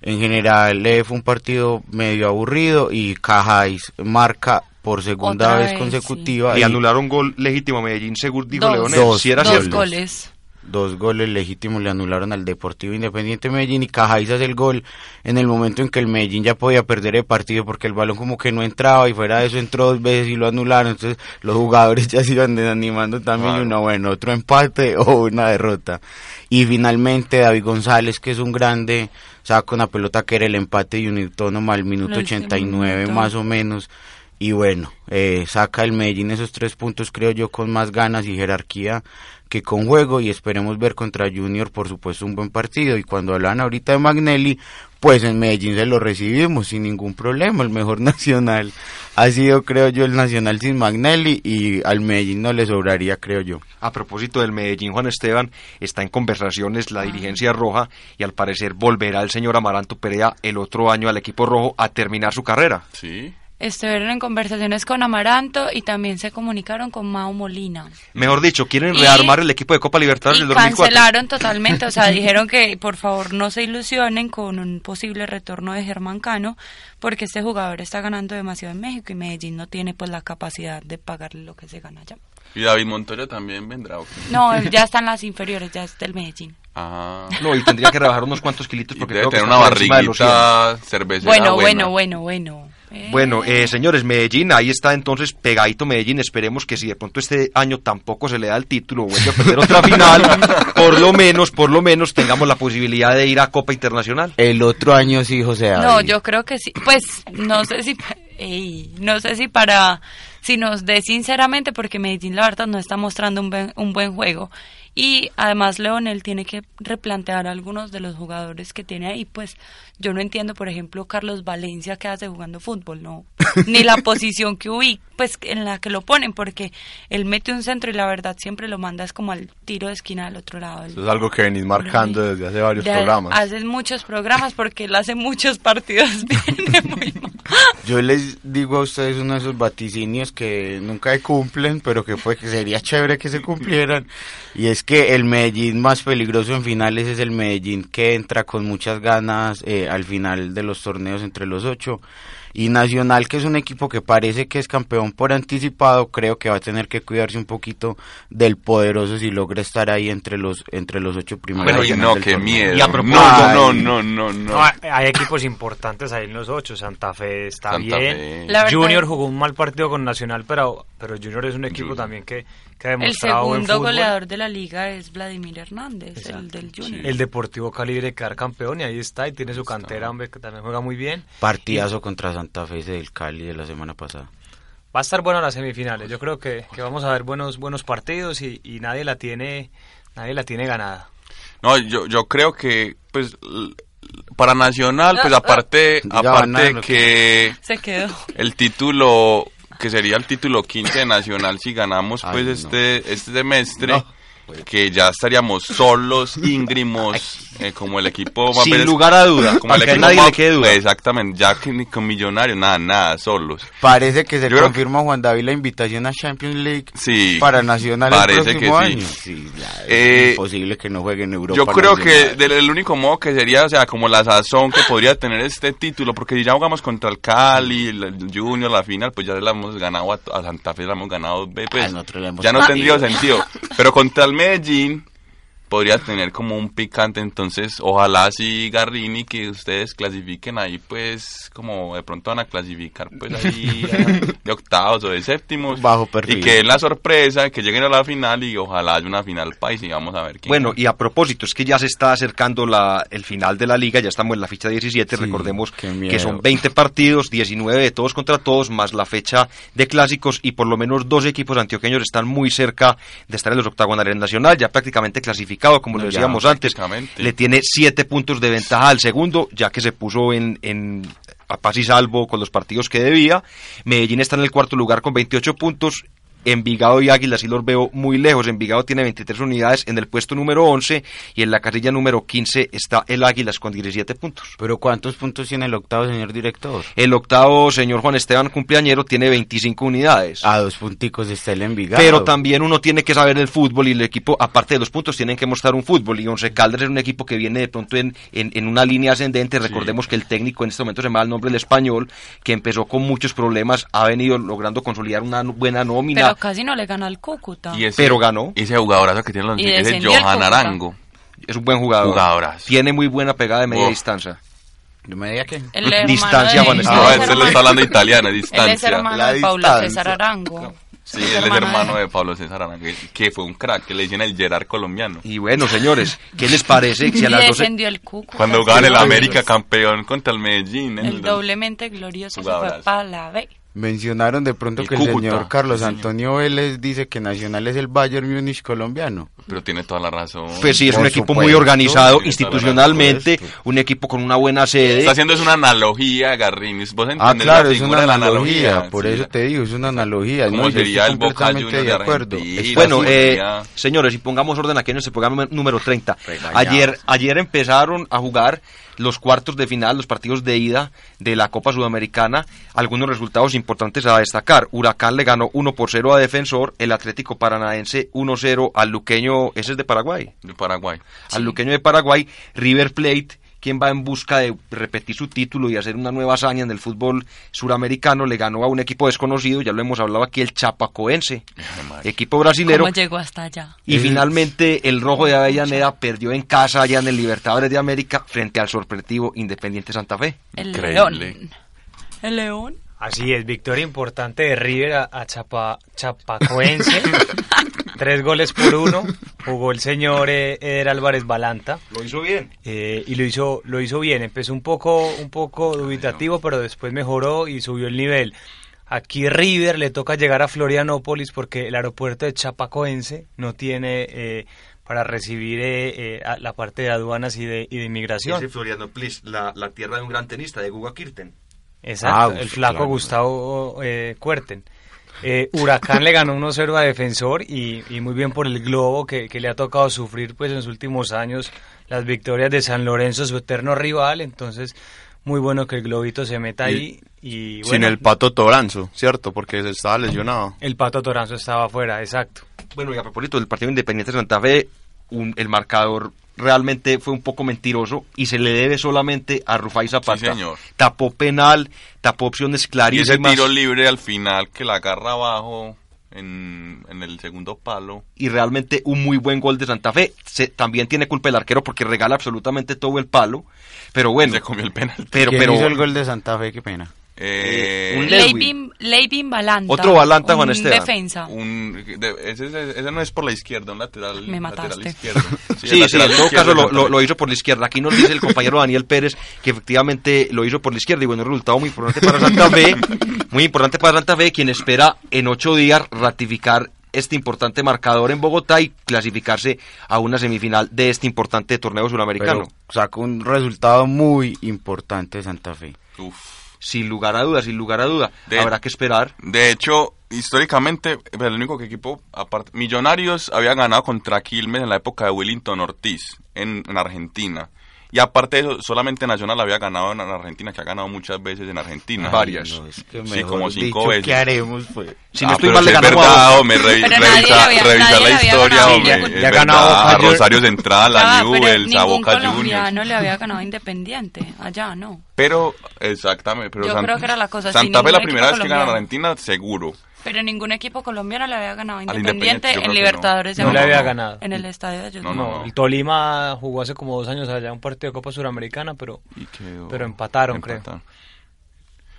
en general eh, fue un partido medio aburrido y Cajáis marca por segunda vez, consecutiva.
Y, anularon gol legítimo a Medellín, según dijo
dos,
Dos,
era dos goles.
Dos goles legítimos le anularon al Deportivo Independiente Medellín y Cajáis hace el gol en el momento en que el Medellín ya podía perder el partido porque el balón como que no entraba y fuera de eso entró dos veces y lo anularon. Entonces los jugadores ya se iban desanimando también y uno, bueno, otro empate o una derrota. Y finalmente David González, que es un grande, saca una pelota que era el empate y un autónomo al minuto 89 más o menos y bueno, eh, saca el Medellín esos tres puntos creo yo con más ganas y jerarquía que con juego y esperemos ver contra Junior por supuesto un buen partido y cuando hablan ahorita de Magnelli pues en Medellín se lo recibimos sin ningún problema, el mejor nacional ha sido creo yo el nacional sin Magnelli y al Medellín no le sobraría creo yo.
A propósito del Medellín, Juan Esteban, está en conversaciones la dirigencia roja y al parecer volverá el señor Amaranto Perea el otro año al equipo rojo a terminar su carrera.
Sí.
Estuvieron en conversaciones con Amaranto y también se comunicaron con Mao Molina.
Mejor dicho, quieren
Y-
rearmar el equipo de Copa Libertadores
Y
del 2004.
cancelaron totalmente, o sea, dijeron que por favor no se ilusionen con un posible retorno de Germán Cano, porque este jugador está ganando demasiado en México y Medellín no tiene pues la capacidad de pagarle lo que se gana allá.
¿Y David Montoya también vendrá?
No, ya están las inferiores, ya es del Medellín.
Ah.
No, y tendría que rebajar unos cuantos kilitos porque
debe
creo
tener una
por encima de los 100.
barriguita cervecera
Bueno,
buena.
bueno, bueno, bueno.
Bueno, eh, señores, Medellín, ahí está entonces pegadito Medellín. Esperemos que si de pronto este año tampoco se le da el título o vuelve a perder otra final, por lo menos, por lo menos tengamos la posibilidad de ir a Copa Internacional.
El otro año sí, José
No,
David.
yo creo que sí. Pues no sé si, ey, no sé si para, si nos dé sinceramente, porque Medellín la verdad no está mostrando un buen, un buen juego. Y además Leonel tiene que replantear algunos de los jugadores que tiene ahí. Pues yo no entiendo, por ejemplo, Carlos Valencia que hace jugando fútbol, no. Ni la posición que ubica, pues en la que lo ponen, porque él mete un centro y la verdad siempre lo manda es como al tiro de esquina del otro lado.
Eso es algo que venís marcando desde hace varios
De-
programas.
Hace muchos programas porque él hace muchos partidos muy mal.
Yo les digo a ustedes uno de esos vaticinios que nunca se cumplen, pero que fue que sería chévere que se cumplieran. Y es que el Medellín más peligroso en finales es el Medellín que entra con muchas ganas eh, al final de los torneos entre los ocho. Y Nacional, que es un equipo que parece que es campeón por anticipado, creo que va a tener que cuidarse un poquito del poderoso si logra estar ahí entre los entre los ocho primeros.
Pero y no, qué miedo.
Y a
no,
propósito-
no, no, no, no.
No, hay, equipos importantes ahí en los ocho. Santa Fe está
Santa
bien.
Fe.
Junior jugó un mal partido con Nacional, pero, pero Junior es un equipo también que, que ha
El
demostrado buen
segundo goleador de la liga es Vladimir Hernández, el del Junior.
El Deportivo Cali quiere quedar campeón y ahí está. Y tiene su cantera, hombre, que también juega muy bien.
Partidazo contra Santa Fe del Cali de la semana pasada.
Va a estar bueno las semifinales. Yo creo que, que vamos a ver buenos buenos partidos y, y nadie la tiene nadie la tiene ganada.
No, yo, yo creo que, pues, para Nacional,
Ah,
pues aparte,
Ya
aparte
van a-
que
Se quedó.
el título, que sería el título 15 de Nacional si ganamos
Ay,
pues
no.
este, este semestre, que ya estaríamos solos, íngrimos, eh, como el equipo más
Sin
veces-
lugar a duda,
como el
que a
equipo
nadie
más-
le quede duda.
Exactamente, ya que ni con millonarios, nada, nada, solos.
Parece que se
Yo creo
confirma Juan David la invitación a Champions League
Sí,
para Nacional
parece
el
que
próximo
sí.
año. Sí, ya, es
Eh,
imposible que no juegue en Europa.
Yo creo que del, el único modo que sería, o sea, como la sazón que podría tener este título, porque si ya jugamos contra el Cali, el, el Junior, la final, pues ya le hemos ganado a, a Santa Fe, la hemos ganado, pues,
Ah,
ya no tendría sentido. Pero contra el Medellín podría tener como un picante, entonces ojalá sí Garrini que ustedes clasifiquen ahí, pues como de pronto van a clasificar, pues ahí de octavos o de séptimos.
Bajo perfil.
Y que es la sorpresa, que lleguen a la final y ojalá haya una final país y vamos a ver quién
Bueno, y a propósito, es que ya se está acercando la, el final de la liga, ya estamos en la fecha 17,
Sí,
recordemos que son 20 partidos, 19 de todos contra todos, más la fecha de clásicos y por lo menos dos equipos antioqueños están muy cerca de estar en los octagonales nacional, ya prácticamente clasificado, como
No,
lo decíamos antes, le tiene 7 puntos de ventaja al segundo, ya que se puso en... en a paz y salvo con los partidos que debía. Medellín está en el cuarto lugar con 28 puntos. Envigado y Águila sí los veo muy lejos. Envigado tiene 23 unidades en el puesto número 11 y en la casilla número 15 está el Águilas con 17 puntos.
Pero ¿cuántos puntos tiene el octavo, señor director?
El octavo, señor Juan Esteban Cumpleañero, tiene 25 unidades.
A dos punticos está el Envigado.
Pero también uno tiene que saber el fútbol y el equipo, aparte de los puntos, tienen que mostrar un fútbol. Y Once Caldas es un equipo que viene de pronto en, en, en una línea ascendente. Recordemos que el técnico en este momento se llama el nombre del español, que empezó con muchos problemas, ha venido logrando consolidar una buena nómina.
Pero casi no le gana al Cúcuta.
Y ese-
Pero ganó.
Ese jugadorazo que tiene los
el
Johan. Arango.
Es un buen jugador.
Jugadorazo.
Tiene muy buena pegada de media
Uf.
distancia.
¿De media qué?
Distancia, Juan Esteban.
No,
es
ese le está hablando italiano,
Él es
distancia.
hermano
La
de Paula
distancia.
César Arango.
Sí, él es hermano de Pablo César Arango, que- fue un crack, que le dicen el Gerard colombiano.
Y bueno, señores, ¿qué les parece si a las 12...
descendió el Cúcuta.
Cuando jugaban el América campeón contra el Medellín.
El doblemente glorioso se fue para la B.
Mencionaron de pronto
El
que el señor Carlos
sí, señor.
Antonio Vélez dice que Nacional es el Bayern Múnich colombiano.
Pero tiene toda la razón.
Pues sí, es
Por
un equipo
supuesto,
muy organizado institucionalmente, un equipo con una buena sede.
Está haciendo es una analogía, Garrinis. Vos
Ah,
entendés
claro,
la
es una analogía, por
sí.
eso te digo, es una analogía.
¿Cómo
no,
sería el Boca
de
de
acuerdo.
Argentina?
Es-
Bueno, eh, señores, y pongamos orden aquí en este programa número 30.
Regañado.
Ayer, ayer empezaron a jugar los cuartos de final, los partidos de ida de la Copa Sudamericana. Algunos resultados importantes a destacar. Huracán le ganó 1 por 0 a Defensor, el Atlético Paranaense 1-0 al Luqueño, ese es de Paraguay,
De Paraguay.
al Luqueño de Paraguay, River Plate, quien va en busca de repetir su título y hacer una nueva hazaña en el fútbol suramericano, le ganó a un equipo desconocido, ya lo hemos hablado aquí, el Chapacoense, equipo brasilero.
¿Cómo llegó hasta allá?
Y finalmente el Rojo de Avellaneda perdió en casa allá en el Libertadores de América frente al sorpresivo Independiente Santa Fe.
El
Increíble.
León. El León.
Así es, victoria importante de River a, a Chapa, Chapacoense. Tres goles por uno. Jugó el señor eh, Eder Álvarez Balanta.
Lo hizo bien.
eh, y lo hizo, lo hizo bien. Empezó un poco, un poco dubitativo, pero después mejoró y subió el nivel. Aquí River le toca llegar a Florianópolis porque el aeropuerto de Chapacoense no tiene eh, para recibir eh, eh, a- la parte de aduanas y de, y de inmigración.
Florianópolis, la, la tierra de un gran tenista, de Guga Kirten.
Exacto,
Ah,
el
sí,
flaco
claro.
Gustavo eh, Cuerten. Eh, Huracán le ganó 1-0 a Defensor y, y muy bien por el Globo que, que le ha tocado sufrir pues en los últimos años las victorias de San Lorenzo, su eterno rival, entonces muy bueno que el Globito se meta ahí y
Sin
bueno,
el Pato Toranzo, ¿cierto? Porque se estaba lesionado.
el Pato Toranzo estaba afuera, exacto.
Bueno, y a propósito del partido Independiente Santa Fe, un- el marcador realmente fue un poco mentiroso y se le debe solamente a Rufai Zapata.
Sí, señor.
Tapó penal, tapó opciones
Y ese
clarísimas.
tiro libre al final que la agarra abajo en, en el segundo palo.
y realmente un muy buen gol de Santa Fe. Se- también tiene culpa el arquero porque regala absolutamente todo el palo. Pero bueno,
Se comió el penal.
pero,
¿Quién
pero
hizo el gol de Santa Fe? Qué pena.
Eh,
un Lewin.
Leivin, Leivin Balanta.
Otro Balanta, Juan Esteban.
defensa.
un- de- ese, ese- ese no es por la izquierda, un lateral,
Me
lateral
mataste.
izquierdo.
Sí, sí,
lateral
en todo caso lo, hizo por la izquierda. Aquí nos dice el compañero Daniel Pérez que efectivamente lo hizo por la izquierda y bueno, un resultado muy importante para Santa Fe, muy importante para Santa Fe, quien espera en ocho días ratificar este importante marcador en Bogotá y clasificarse a una semifinal de este importante torneo suramericano.
Pero sacó un resultado muy importante de Santa Fe.
Uf.
Sin lugar a dudas, sin lugar a duda,
De-
habrá que esperar.
De hecho, históricamente, el único que equipo, aparte, Millonarios había ganado contra Quilmes en la época de Willington Ortiz, en, en Argentina. Y aparte de eso, solamente Nacional había ganado en Argentina, que ha ganado muchas veces en Argentina.
Varias.
No, es que
Sí, como cinco
dicho,
veces.
¿Qué haremos, pues?
Si no
Ah,
estoy mal, le ganamos a
verdad,
Boca.
hombre, revi- revisa,
le había-
revisa la
le
historia, hombre.
Ya ha ganado
a. Rosario Central, a
pero
Newell's, a Boca Juniors.
colombiano le había ganado Independiente. Allá, no.
Pero, exactamente, pero
Yo
San-
creo que era la cosa,
Santa Fe la primera vez que gana. Argentina, seguro.
Pero ningún equipo colombiano le había ganado Independiente, en Libertadores. de
no. No le
América.
había ganado.
En el estadio de.
No,
No,
no, no.
el Tolima jugó hace como dos años allá un partido de Copa Suramericana, pero
Y quedó-
Pero empataron, creo.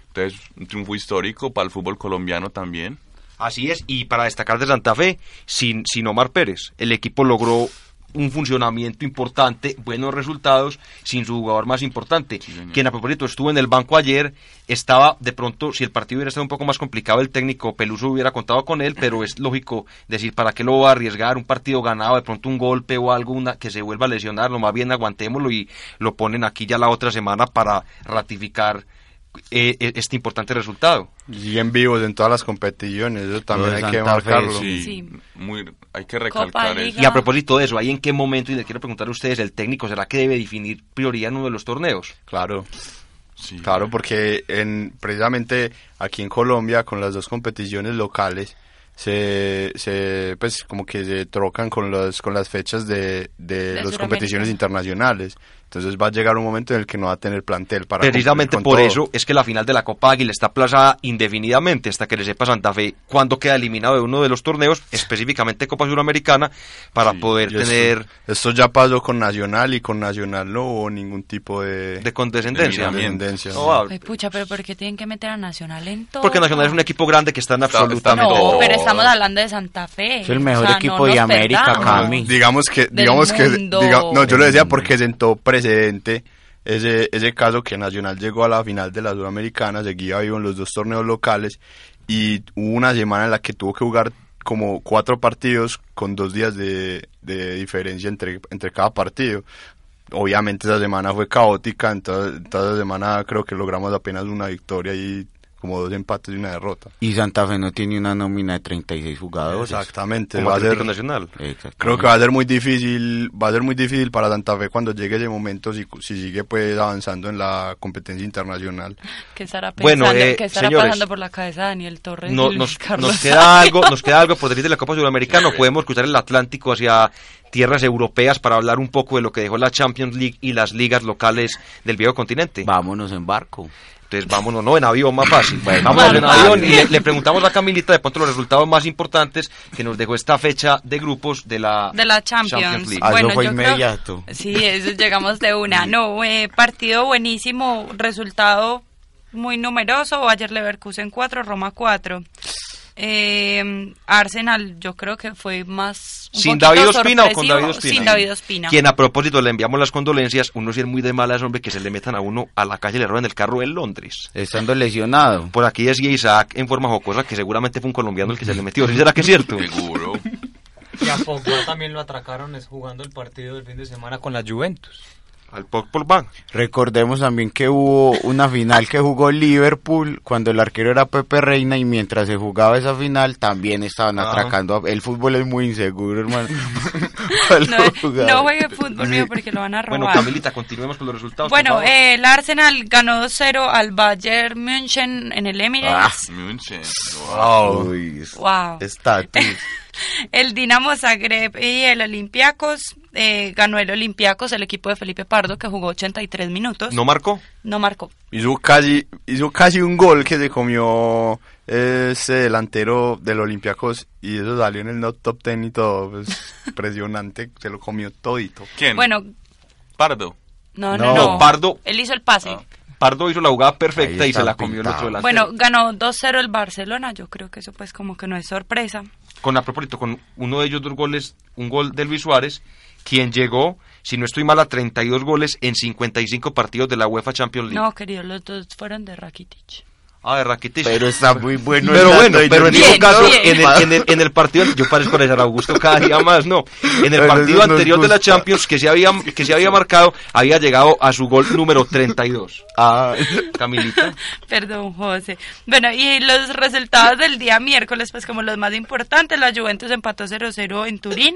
Entonces, un triunfo histórico para el fútbol colombiano también.
Así es, y para destacar de Santa Fe, sin, sin Omar Pérez, el equipo logró un funcionamiento importante, buenos resultados, sin su jugador más importante, quien a propósito estuvo en el banco ayer, estaba de pronto, si el partido hubiera estado un poco más complicado, el técnico Peluso hubiera contado con él, pero es lógico decir, ¿para qué lo va a arriesgar? Un partido ganado, de pronto un golpe o algo, una- que se vuelva a lesionar, no más bien aguantémoslo y lo ponen aquí ya la otra semana para ratificar eh, eh, este importante resultado.
Y en vivos en todas las competiciones, eso también hay que marcarlo.
Sí,
Sí.
Muy, hay que recalcar eso.
Y a propósito de eso, ¿ahí en qué momento, y les quiero preguntar a ustedes, el técnico será que debe definir prioridad en uno de los torneos?
Claro,
Sí.
claro, porque en, precisamente aquí en Colombia, con las dos competiciones locales, se, se pues como que se trocan con las con las fechas de, de
De
las competiciones internacionales. Entonces va a llegar un momento en el que no va a tener plantel para
Precisamente
con
por
todo.
eso es que la final de la Copa Águila está aplazada indefinidamente hasta que le sepa Santa Fe cuándo queda eliminado de uno de los torneos, específicamente Copa Suramericana, para
Sí,
poder
esto-
tener
Esto, ya pasó con Nacional y con Nacional no hubo ningún tipo de,
de condescendencia.
De miramiento.
descendencia.
No,
Ay, pucha, pero ¿por qué tienen que meter a Nacional en todo?
porque Nacional es un equipo grande que está en absolutamente
No,
todo.
pero estamos hablando de Santa Fe.
Es el mejor
O sea,
equipo
no
de América. Cami.
Digamos que, digamos que, diga- no, yo lo decía porque sentó precedente ese, ese caso que Nacional llegó a la final de la Sudamericana, seguía vivo en los dos torneos locales y hubo una semana en la que tuvo que jugar como cuatro partidos con dos días de, diferencia entre, entre cada partido. Obviamente esa semana fue caótica, entonces esa semana creo que logramos apenas una victoria y como dos empates y una derrota.
Y Santa Fe no tiene una nómina de 36 jugadores.
Exactamente.
Como
va a ser-
Nacional.
Creo que va a ser muy difícil, va a ser muy difícil para Santa Fe cuando llegue ese momento si, si sigue pues avanzando en la competencia internacional.
¿Qué estará
Bueno,
pensando?
eh,
¿Qué estará
señores,
pasando por la cabeza de Daniel Torres?
No-
y Luis
nos, queda algo, nos queda algo por de la Copa Sudamericana. Podemos cruzar el Atlántico hacia tierras europeas para hablar un poco de lo que dejó la Champions League y las ligas locales del viejo continente.
Vámonos en barco.
Entonces vámonos, no, en avión más fácil. vámonos
vale,
en
vale.
avión y le, le preguntamos a Camilita de pronto los resultados más importantes que nos dejó esta fecha de grupos de la,
de la Champions.
League.
Ah, eso
Bueno,
fue
yo creo-
inmediato.
Sí, eso llegamos de una. No, eh, partido buenísimo, resultado muy numeroso. Ayer Leverkusen 4, Roma 4. Eh, Arsenal, yo creo que fue más. un
¿Sin David Ospina o con. David Ospina?
Sin David Ospina.
Quien a propósito le enviamos las condolencias, uno sí es muy de malas, hombre, que se le metan a uno a la calle y le roben el carro en Londres.
Estando lesionado.
Por aquí decía Isaac en forma jocosa que seguramente fue un colombiano el que se le metió. ¿Sí será que es cierto?
Seguro.
Y a Pogba también lo atracaron es jugando el partido del fin de semana con la Juventus.
Al Pogba.
Recordemos también que hubo una final que jugó Liverpool cuando el arquero era Pepe Reina y mientras se jugaba esa final también estaban
Ajá.
atracando. a- El fútbol es muy inseguro, hermano.
No, no juegue fútbol mío porque lo van a robar.
Bueno, Camilita, continuemos con los resultados.
Bueno, eh, el Arsenal ganó 2-0 al Bayern München en el Emirates.
München.
Wow.
Uy,
Wow.
estatus.
El Dinamo Zagreb y el Olympiacos eh, ganó el Olympiacos, el equipo de Felipe Pardo que jugó 83 minutos.
¿No marcó?
No marcó.
Hizo casi, hizo casi un gol que se comió ese delantero del Olympiacos y eso salió en el no top ten y todo. Pues, impresionante, se lo comió todito.
¿Quién?
Bueno,
Pardo.
no,
No,
no, no.
Pardo.
Él hizo el pase.
Pardo hizo la jugada perfecta y se la comió el otro delantero.
Bueno, ganó 2-0 el Barcelona. Yo creo que eso pues como que no es sorpresa.
con a propósito, con uno de ellos dos goles, un gol de Luis Suárez, quien llegó, si no estoy mal, a 32 goles en 55 partidos de la UEFA Champions League.
No, querido, los dos fueron de Rakitic.
Ah, de Rakitic.
Pero está muy bueno.
Pero
el
bueno, pero en todo caso, en el, en, el, en el partido, yo parezco César Augusto cada día más, no. En el partido anterior de la. Champions que se había que se había marcado, había llegado a su gol número 32.
Ah,
Camilita.
Perdón, José. Bueno, y los resultados del día miércoles, pues como los más importantes, la Juventus empató 0-0 en Turín,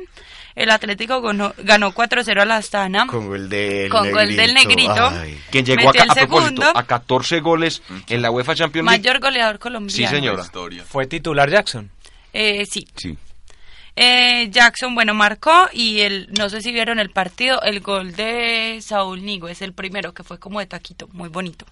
el Atlético ganó, ganó 4-0 a la Astana,
con gol del
Con gol del Negrito.
Ay.
Quien llegó a,
Metió
ca-
el
a propósito
segundo.
a 14 goles en la UEFA Champions League.
mayor goleador colombiano.
Sí, señora.
Historia.
Fue titular Jackson.
Eh, sí.
Sí.
Eh, Jackson, bueno, marcó y el, no sé si vieron el partido, el gol de Saúl Nigo es el primero que fue como de taquito, muy bonito.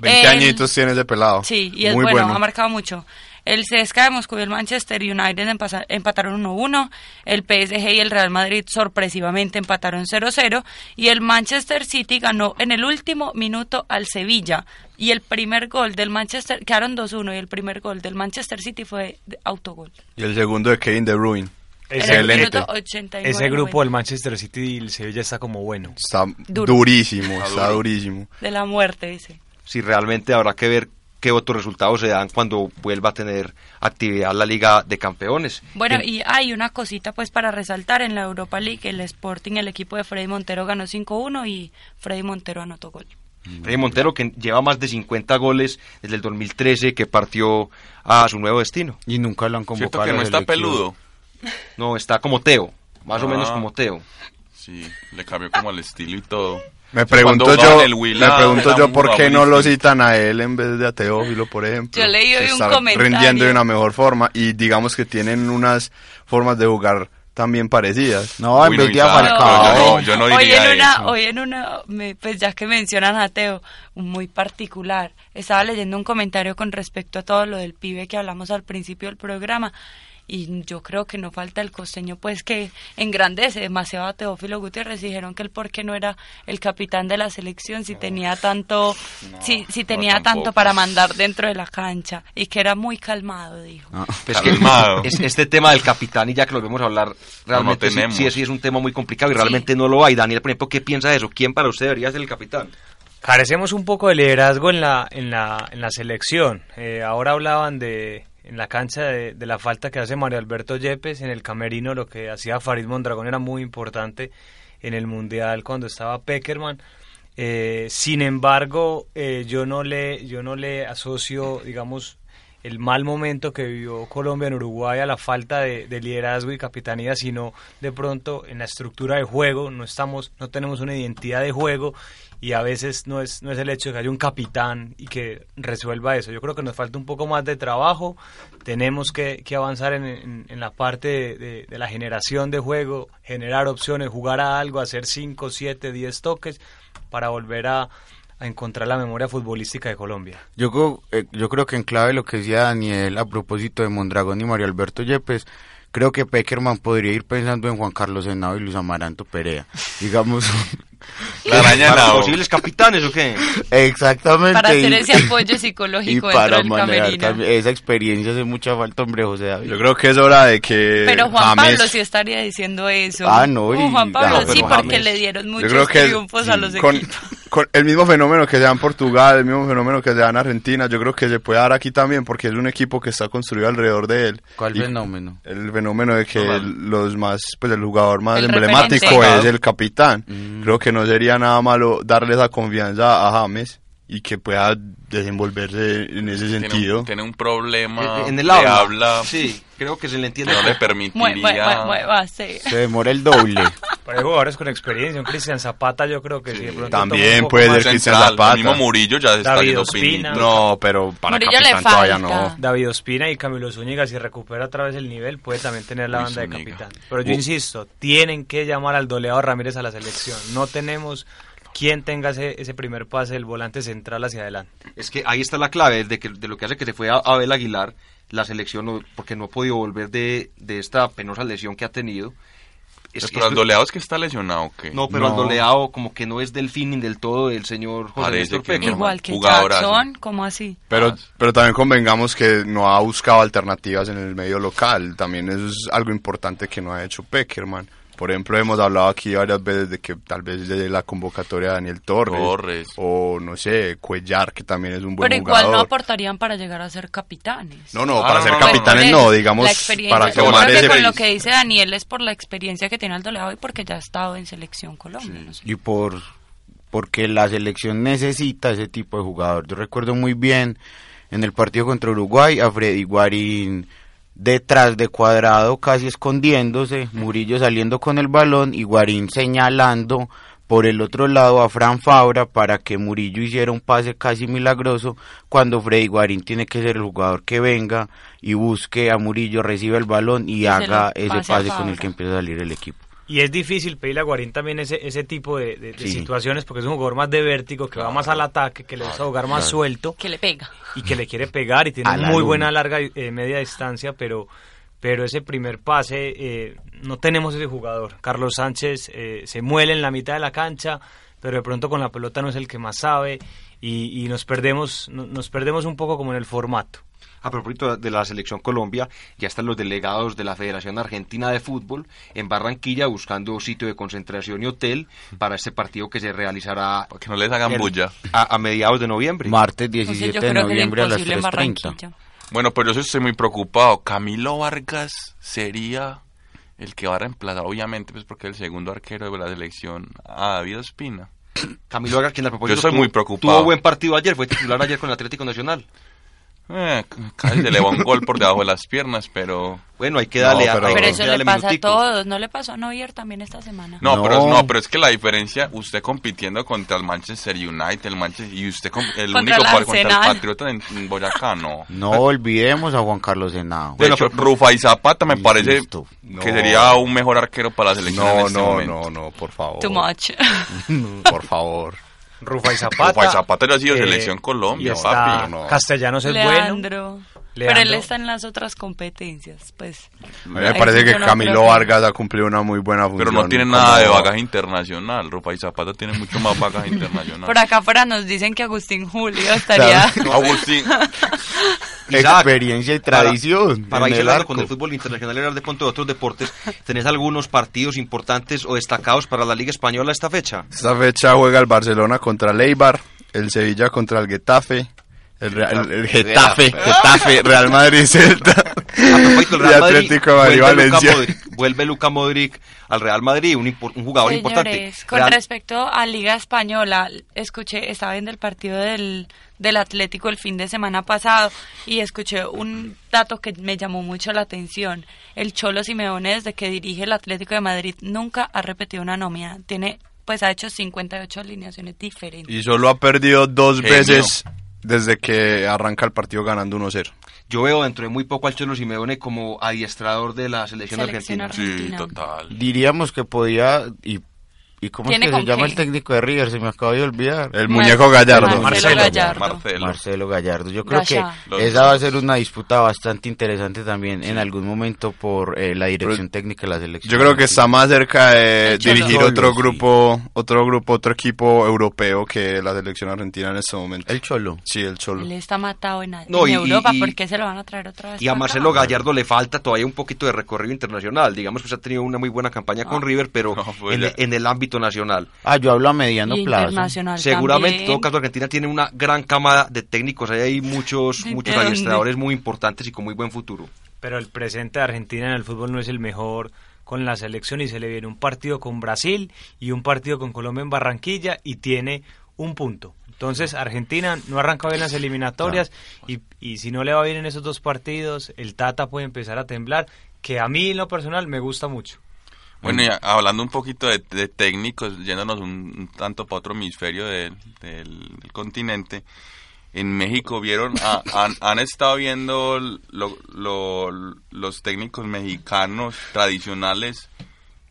20
El-
añitos tiene ese pelado.
Sí, y es
Muy
bueno,
bueno.
ha marcado mucho. El CSKA de Moscú y el Manchester United empataron 1-1. El PSG y el Real Madrid sorpresivamente empataron 0-0. Y el Manchester City ganó en el último minuto al Sevilla. Y el primer gol del Manchester, quedaron 2-1. Y el primer gol del Manchester City fue de autogol.
Y el segundo de Kevin De Bruyne.
En el
Excelente.
minuto 89,
Ese grupo
90.
del Manchester City y el Sevilla está como bueno.
Está
Duro.
durísimo,
Está
durísimo.
De la muerte ese.
si realmente habrá que ver qué otros resultados se dan cuando vuelva a tener actividad la Liga de Campeones.
Bueno,
Que-
y hay una cosita pues para resaltar en la Europa League, el Sporting, el equipo de Freddy Montero ganó 5-1 y Freddy Montero anotó gol.
Freddy Montero, que lleva más de 50 goles desde el 2013, que partió a su nuevo destino.
Y nunca lo han
Cierto
convocado.
que
a
no está peludo.
No, está como Teo, más o
Ah.
menos como Teo.
Sí, le cambió como el estilo y todo.
Me pregunto yo,
el
me pregunto yo por qué no lo citan a él en vez de a Teófilo, por ejemplo.
Yo leí hoy un
está
comentario.
rindiendo de una mejor forma y digamos que tienen unas formas de jugar también parecidas.
No, en vez
no,
de a Falcao.
pero yo no- yo no
hoy en una,
eso.
hoy en una, me- pues ya que mencionan a Teo, muy particular. Estaba leyendo un comentario con respecto a todo lo del pibe que hablamos al principio del programa y yo creo que no falta el costeño pues que engrandece demasiado a Teófilo Gutiérrez dijeron que el por qué no era el capitán de la selección si tenía tanto si, si tenía tanto para mandar dentro de la cancha y que era muy calmado dijo
Pues que
Calmado.
es- este tema del capitán, y ya que lo vemos a hablar, realmente sí, sí es un tema muy complicado y realmente no lo hay. Daniel, por ejemplo, ¿qué piensa de eso? ¿Quién para usted debería ser el capitán?
Carecemos un poco de liderazgo en la, en la, en la selección. Eh, ahora hablaban de en la cancha de, la falta que hace Mario Alberto Yepes en el camerino, lo que hacía Farid Mondragón era muy importante en el Mundial cuando estaba Peckerman. Eh, sin embargo, eh, yo, no le, yo no le asocio, digamos, el mal momento que vivió Colombia en Uruguay a la falta de, de liderazgo y capitanía, sino de pronto en la estructura de juego, no estamos, no tenemos una identidad de juego y a veces no es, no es el hecho de que haya un capitán y que resuelva eso. Yo creo que nos falta un poco más de trabajo, tenemos que, que avanzar en, en- en la parte de, de- de la generación de juego, generar opciones, jugar a algo, hacer 5, 7, 10 toques para volver a, a encontrar la memoria futbolística de Colombia.
Yo creo, eh, yo creo que en clave lo que decía Daniel a propósito de Mondragón y Mario Alberto Yepes, creo que Peckerman podría ir pensando en Juan Carlos Henao y Luis Amaranto Perea. Digamos,
La araña
¿Para
Nao.
posibles capitanes o qué?
exactamente.
para hacer
y-
ese apoyo
y
psicológico
para
dentro del
manejar
camerino
también esa experiencia hace mucha falta, hombre, José David.
Yo creo que es hora de que
pero Juan
James-
Pablo sí estaría diciendo eso
Ah, no, y-
Uh, Juan Pablo
no,
sí porque
James-
le dieron muchos triunfos a los
con,
equipos
con el mismo fenómeno que se da en Portugal, el mismo fenómeno que se da en Argentina, yo creo que se puede dar aquí también porque es un equipo que está construido alrededor de él.
¿Cuál
Y
fenómeno?
El fenómeno de que el- los más, pues el jugador más
El
emblemático
referente.
es el capitán.
Mm.
Creo que no sería nada malo darle esa confianza a James y que pueda desenvolverse en ese
Tiene
sentido.
un, tiene un problema
en el
de
habla.
habla
Sí, creo que se le entiende.
no le permitiría...
Se demora el doble.
Pero hay jugadores con experiencia, un Cristian Zapata yo creo que sí, pronto
También puede ser Cristian Zapata.
el mismo Murillo ya está
David
yendo
Ospina.
No, pero para
Murillo le
capitán todavía
falta.
no.
David Ospina y Camilo Zúñiga, si recupera otra vez el nivel, puede también tener la banda de
Zúñiga.
capitán. Pero yo
Uh.
insisto, tienen que llamar al doleado Ramírez a la selección. No tenemos quien tenga ese, ese primer pase del volante central hacia adelante.
Es que ahí está la clave de, que, de lo que hace que se fue a Abel Aguilar, la selección, no- porque no ha podido volver de, de esta penosa lesión que ha tenido. Es
Pero al
esto-
doleado es que está lesionado, ¿o ¿qué?
No, pero
No.
al doleado como que no es del feeling del todo del señor José Néstor
que
Peckerman.
Igual que. Jackson, ¿cómo así?
Pero, pero también convengamos que no ha buscado alternativas en el medio local. También eso es algo importante que no ha hecho Peckerman. Por ejemplo, hemos hablado aquí varias veces de que tal vez de la convocatoria de Daniel Torres.
Torres.
O no sé, Cuellar, que también es un buen
Pero igual
jugador.
no aportarían para llegar a ser capitanes.
No, no,
Ah,
para
no,
ser
no, no,
capitanes
Por
no,
eso,
digamos,
la experiencia.
para
Yo
tomar
creo que
ese...
con lo que dice Daniel es por la experiencia que tiene el doleado y porque ya ha estado en selección Colombia. no sé.
y por porque la selección necesita ese tipo de jugador. Yo recuerdo muy bien en el partido contra Uruguay a Freddy Guarín detrás de cuadrado casi escondiéndose, Murillo saliendo con el balón y Guarín señalando por el otro lado a Fran Fabra para que Murillo hiciera un pase casi milagroso cuando Freddy Guarín tiene que ser el jugador que venga y busque a Murillo, reciba el balón y, haga ese
pase
pase con el que empieza a salir el equipo.
Y es difícil pedirle a Guarín también ese, ese tipo de, de- de
Sí.
situaciones porque es un jugador más de vértigo, que va más al ataque, que le gusta jugar más
claro.
suelto
Que le pega.
y que le quiere pegar y tiene muy
luna.
buena larga eh, media distancia, pero pero ese primer pase eh, no tenemos ese jugador. Carlos Sánchez eh, se muele en la mitad de la cancha, pero de pronto con la pelota no es el que más sabe y, y nos perdemos no- nos perdemos un poco como en el formato.
A propósito de la selección Colombia, ya están los delegados de la Federación Argentina de Fútbol en Barranquilla buscando sitio de concentración y hotel para este partido que se realizará
Para que no les hagan
el-
bulla.
a, a mediados de noviembre.
Martes
O sea,
17
yo
de noviembre a las
imposible en
3.30.
Barranquilla.
Bueno, pero yo estoy muy preocupado. Camilo Vargas sería el que va a reemplazar, obviamente, pues porque es el segundo arquero de la selección a David Ospina.
Camilo Vargas, quien a propósito
Yo estoy
tuvo-
muy preocupado.
Tuvo buen partido ayer, fue titular ayer con el Atlético Nacional.
Eh, casi se le va un gol por debajo de las piernas, pero...
Bueno, hay que darle
No,
a-
pero-
hay
Pero eso le pasa a todos. ¿No le pasó a Neuer también esta semana?
No,
No.
Pero, no, pero es que la diferencia, usted compitiendo contra el Manchester United, el Manchester, y usted el
Contra
único par contra el. Patriota en, en Boyacá, no.
No olvidemos a Juan Carlos Henao.
De
Bueno,
hecho,
pero-
Rufa y Zapata me parece
Listo.
que sería un mejor arquero para la selección en
No,
este
no,
momento.
no, no, por favor.
Too much.
Por favor.
Rufa y Zapata.
Rufa y Zapata ya ha sido
eh,
selección Colombia,
y está
papi.
no.
Castellanos es bueno.
Leandro. Pero él está en las otras competencias, pues.
A mí me parece que
no
Camilo Vargas ha cumplido una muy buena función.
Pero no tiene nada de bagaje internacional. Ropa y Zapata tiene mucho más bagaje internacional.
Por acá afuera nos dicen que Agustín Julio estaría...
Agustín.
Experiencia y
para-
tradición.
Para,
en
ir
el
hablando
arco.
con el fútbol internacional y hablar de pronto de otros deportes, ¿tenés algunos partidos importantes o destacados para la Liga Española esta fecha?
Esta fecha juega el Barcelona contra el Eibar, el Sevilla contra el Getafe, el, Real- el- el Getafe, Getafe, Real Madrid, Celta
A propósito, el
y
Real Madrid
Atlético de Madrid,
vuelve Luka
Valencia.
Modric, vuelve Luka Modric al Real Madrid, un, impor- un jugador importante.
Con
Real-
respecto a Liga Española, escuché, estaba viendo el partido del, del Atlético el fin de semana pasado y escuché un dato que me llamó mucho la atención. El Cholo Simeone, desde que dirige el Atlético de Madrid, nunca ha repetido una nómina. Tiene, pues ha hecho 58 alineaciones diferentes.
Y solo ha perdido dos
Genio.
veces desde que arranca el partido ganando 1-0.
Yo veo dentro de muy poco al Cholo Simeone como adiestrador de la selección,
Selección
argentina.
argentina.
Sí, total.
Diríamos que podía... ¿Y, y cómo es
¿Tiene
que se llama
qué?
el técnico de River? Se me acaba de olvidar.
El
Mar-
muñeco Gallardo.
Marcelo Gallardo.
Marcelo.
Marcelo Gallardo. Yo creo que esa va a ser una disputa bastante interesante también en algún momento por eh, la dirección técnica de la selección.
Yo creo que está más cerca de dirigir
Cholo,
otro
sí.
grupo, otro grupo, otro equipo europeo que la selección argentina en este momento.
El Cholo.
Sí, el Cholo.
Él está matado en,
No,
en
y-
Europa,
y-
¿por qué se lo van a traer otra vez?
Y a Marcelo
acá?
Gallardo le falta todavía un poquito de recorrido internacional. Digamos que se ha tenido una muy buena campaña con River, pero
No, pues
en, en el ámbito nacional.
Ah, yo hablo a mediano
Y
plazo.
internacional
Seguramente, en todo caso, Argentina tiene una gran camada de técnicos. Ahí hay muchos,
¿De
muchos adiestradores muy importantes y con muy buen futuro.
Pero el presente de Argentina en el fútbol no es el mejor con la selección y se le viene un partido con Brasil y un partido con Colombia en Barranquilla y tiene un punto. Entonces Argentina no arranca bien las eliminatorias y, y si no le va bien en esos dos partidos, el Tata puede empezar a temblar, que a mí en lo personal me gusta mucho.
Bueno, y a- hablando un poquito de, de técnicos, yéndonos un, un tanto para otro hemisferio del, del- del continente, en México vieron, a- han, han estado viendo lo- lo- los técnicos mexicanos tradicionales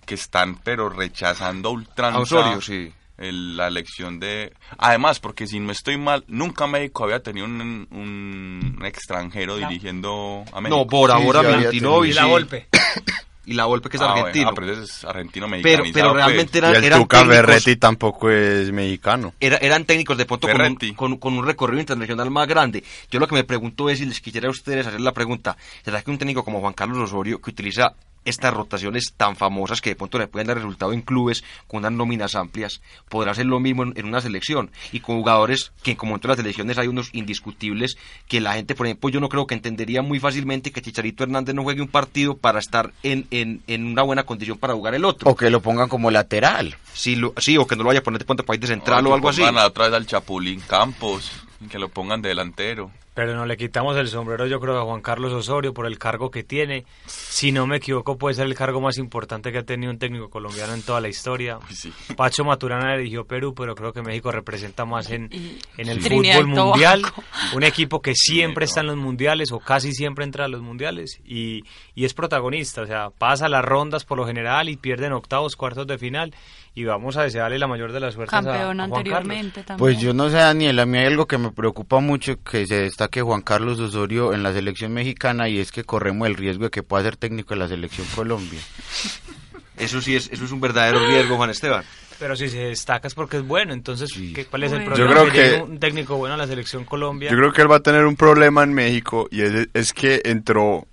que están pero rechazando a ultranza
Osorio, sí.
el- la elección de... Además, porque si no estoy mal, nunca México había tenido un, un extranjero dirigiendo a México.
No, Bora
Sí,
Bora
sí,
Y la golpe.
Y la Volpe, que es
Ah, bueno,
argentino.
ah, pero es argentino
pero,
mexicanizado.
pero
pues.
realmente
Y
eran,
el
eran
Tuca
técnicos-
Ferretti tampoco es mexicano.
era- eran técnicos de pronto con un, con, con un recorrido internacional más grande. Yo lo que me pregunto es, si les quisiera a ustedes hacer la pregunta, ¿será que un técnico como Juan Carlos Osorio, que utiliza estas rotaciones tan famosas que de pronto le pueden dar resultado en clubes con unas nóminas amplias, podrá hacer lo mismo en, en una selección? Y con jugadores que como en todas las selecciones hay unos indiscutibles que la gente, por ejemplo, yo no creo que entendería muy fácilmente que Chicharito Hernández no juegue un partido para estar en, en, en una buena condición para jugar el otro.
O que lo pongan como lateral.
Sí, lo- sí, o que no lo vaya a poner de punta para ir de central
que
o algo así.
pongan otra vez al Chapulín Campos, que lo pongan de delantero.
Pero no le quitamos el sombrero, yo creo, a Juan Carlos Osorio por el cargo que tiene. Si no me equivoco, puede ser el cargo más importante que ha tenido un técnico colombiano en toda la historia.
Sí.
Pacho Maturana dirigió Perú, pero creo que México representa más en, en el fútbol mundial. Un equipo que siempre está en los mundiales o casi siempre entra a los mundiales y, y es protagonista. O sea, pasa las rondas por lo general y pierden octavos, cuartos de final. Y vamos a desearle la mayor de las suertes a-
Campeón
a, Juan Carlos.
anteriormente también.
Pues yo no sé, Daniel, a mí hay algo que me preocupa mucho que se destaque Juan Carlos Osorio en la selección mexicana y es que corremos el riesgo de que pueda ser técnico de la selección Colombia.
Eso sí es, eso es un verdadero riesgo, Juan Esteban.
Pero si se destaca es porque es bueno. Entonces, ¿qué- ¿cuál es el problema?
Yo creo que-
un técnico bueno a la selección Colombia.
Yo creo que él va a tener un problema en México y es, es que entró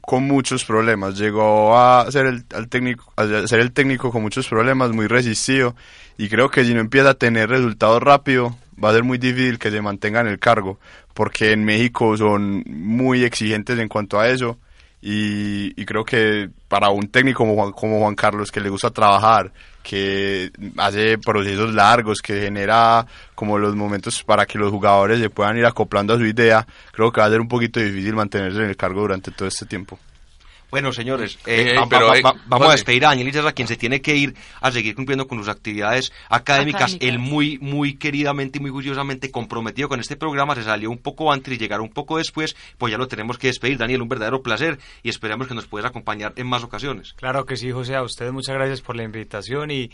con muchos problemas. Llegó a ser el, técnico, a ser el técnico con muchos problemas, muy resistido. Y creo que si no empieza a tener resultados rápido, va a ser muy difícil que se mantenga en el cargo. Porque en México son muy exigentes en cuanto a eso. Y, creo que para un técnico como Juan Carlos, que le gusta trabajar, que hace procesos largos, que genera como los momentos para que los jugadores se puedan ir acoplando a su idea, creo que va a ser un poquito difícil mantenerse en el cargo durante todo este tiempo.
Bueno, señores, eh,
Eh,
va-
pero,
va-
eh,
va- vamos a despedir a Daniel Izaza, quien se tiene que ir a seguir cumpliendo con sus actividades académicas. Él muy, muy queridamente y muy juiciosamente comprometido con este programa, se salió un poco antes y llegar un poco después, pues ya lo tenemos que despedir. Daniel, un verdadero placer y esperamos que nos puedas acompañar en más ocasiones.
Claro que sí, José. A ustedes muchas gracias por la invitación y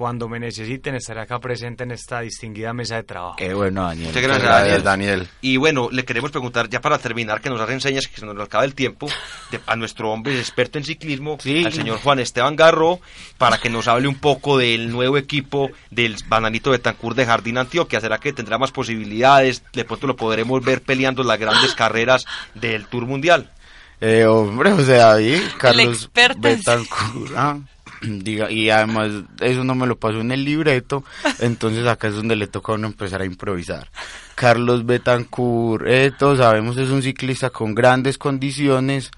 cuando me necesiten estaré acá presente en esta distinguida mesa de trabajo.
Qué bueno, Daniel.
Muchas gracias,
Gracias,
Daniel.
Daniel.
Y bueno, le queremos preguntar ya para terminar, que nos hace enseñas, que se nos acaba el tiempo, de- a nuestro hombre experto en ciclismo,
Sí.
al señor Juan Esteban Garro, para que nos hable un poco del nuevo equipo del Bananito Betancourt de Jardín Antioquia. ¿Será que tendrá más posibilidades? De pronto lo podremos ver peleando las grandes carreras del Tour Mundial.
Eh, hombre, o sea, ahí Carlos Betancourt, ah, diga, y además eso no me lo pasó en el libreto, entonces acá es donde le toca a uno empezar a improvisar. Carlos Betancourt, eh, todos sabemos, es un ciclista con grandes condiciones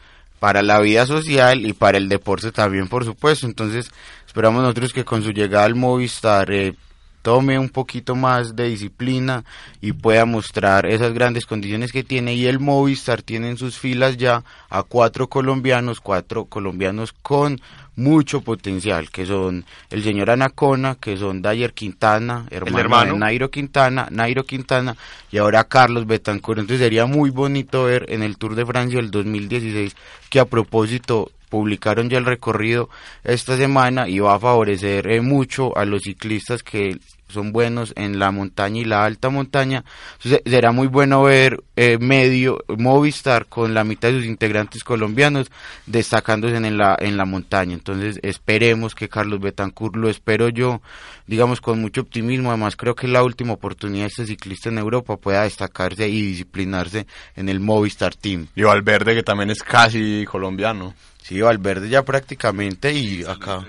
para la vida social y para el deporte también, por supuesto. Entonces, esperamos nosotros que con su llegada al Movistar eh, tome un poquito más de disciplina y pueda mostrar esas grandes condiciones que tiene. Y el Movistar tiene en sus filas ya a cuatro colombianos, cuatro colombianos con mucho potencial, que son el señor Anacona, que son Dyer Quintana, hermano,
hermano.
de Nairo Quintana, Nairo Quintana y ahora Carlos Betancourt. Entonces sería muy bonito ver en el Tour de Francia del 2016 que a propósito publicaron ya el recorrido esta semana y va a favorecer eh, mucho a los ciclistas que son buenos en la montaña y la alta montaña. Entonces, será muy bueno ver eh, medio Movistar con la mitad de sus integrantes colombianos destacándose en la en la montaña. Entonces, esperemos que Carlos Betancourt lo espero yo, digamos con mucho optimismo. Además, creo que es la última oportunidad de este ciclista en Europa pueda destacarse y disciplinarse en el Movistar Team.
Y Valverde, que también es casi colombiano.
Sí, Valverde ya prácticamente y acá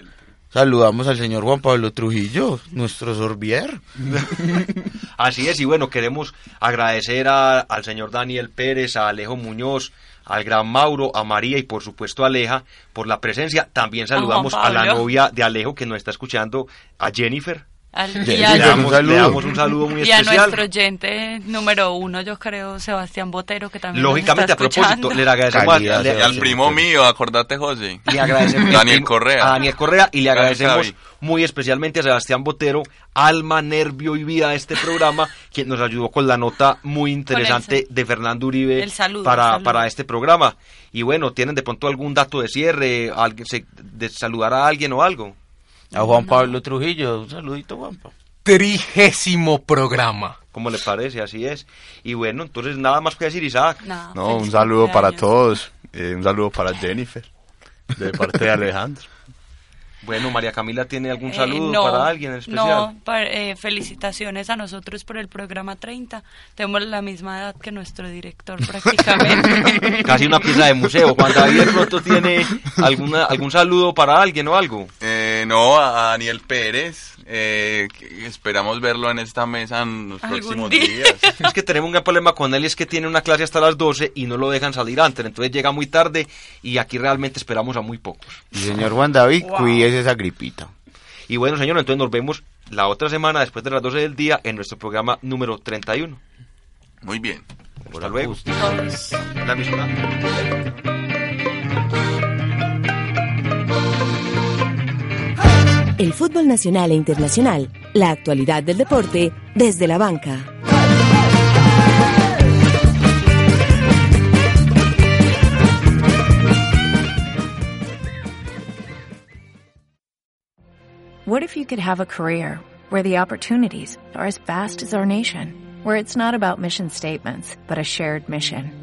saludamos al señor Juan Pablo Trujillo, nuestro sorbier.
Así es, y bueno, queremos agradecer a- al señor Daniel Pérez, a Alejo Muñoz, al gran Mauro, a María y por supuesto a Aleja por la presencia. También saludamos a, la novia de Alejo que nos está escuchando, a Jennifer.
Al- y,
Le
a,
un
damos, le
saludo.
damos un saludo muy
y a
especial.
nuestro oyente número uno, yo creo, Sebastián Botero, que también
Lógicamente, a
nos está
propósito, le agradecemos,
Calidad,
le-
Y al primo mío, acordate, José.
le agradecemos
Daniel Correa.
a Daniel Correa y le agradecemos muy especialmente a Sebastián Botero, alma, nervio y vida de este programa, quien nos ayudó con la nota muy interesante de Fernando Uribe
el saludo,
para,
el saludo.
para este programa. Y bueno, ¿tienen de pronto algún dato de cierre? ¿Alguien se, de saludar a alguien o algo?
A Juan Pablo Trujillo, un saludito Juanpa.
Trigésimo programa.
¿Cómo le parece? Así es. Y bueno, entonces nada más que decir, Isaac.
No,
No,
feliz
un saludo para
cumpleaños.
todos. eh, un saludo para Jennifer, de parte de Alejandro.
Bueno, María Camila tiene algún
Eh,
saludo
no,
para alguien en especial.
No, pa- eh, felicitaciones a nosotros por el programa 30. Tenemos la misma edad que nuestro director prácticamente.
Casi una pieza de museo. Juan David de pronto tiene alguna, algún saludo para alguien o algo.
Eh, no, a Daniel Pérez. eh, esperamos verlo en esta mesa en los próximos
día.
días.
Es que tenemos un gran problema con él y es que tiene una clase hasta las 12 y no lo dejan salir antes. Entonces llega muy tarde y aquí realmente esperamos a muy pocos.
Y señor Juan David,
Wow.
cuídese esa gripita.
Y bueno, señor, entonces nos vemos la otra semana después de las 12 del día en nuestro programa número 31.
Muy bien.
Hasta luego.
Todos.
La misma.
El fútbol nacional e internacional, la actualidad del deporte desde la banca.
What if you could have a career where the opportunities are as vast as our nation, where it's not about mission statements, but a shared mission?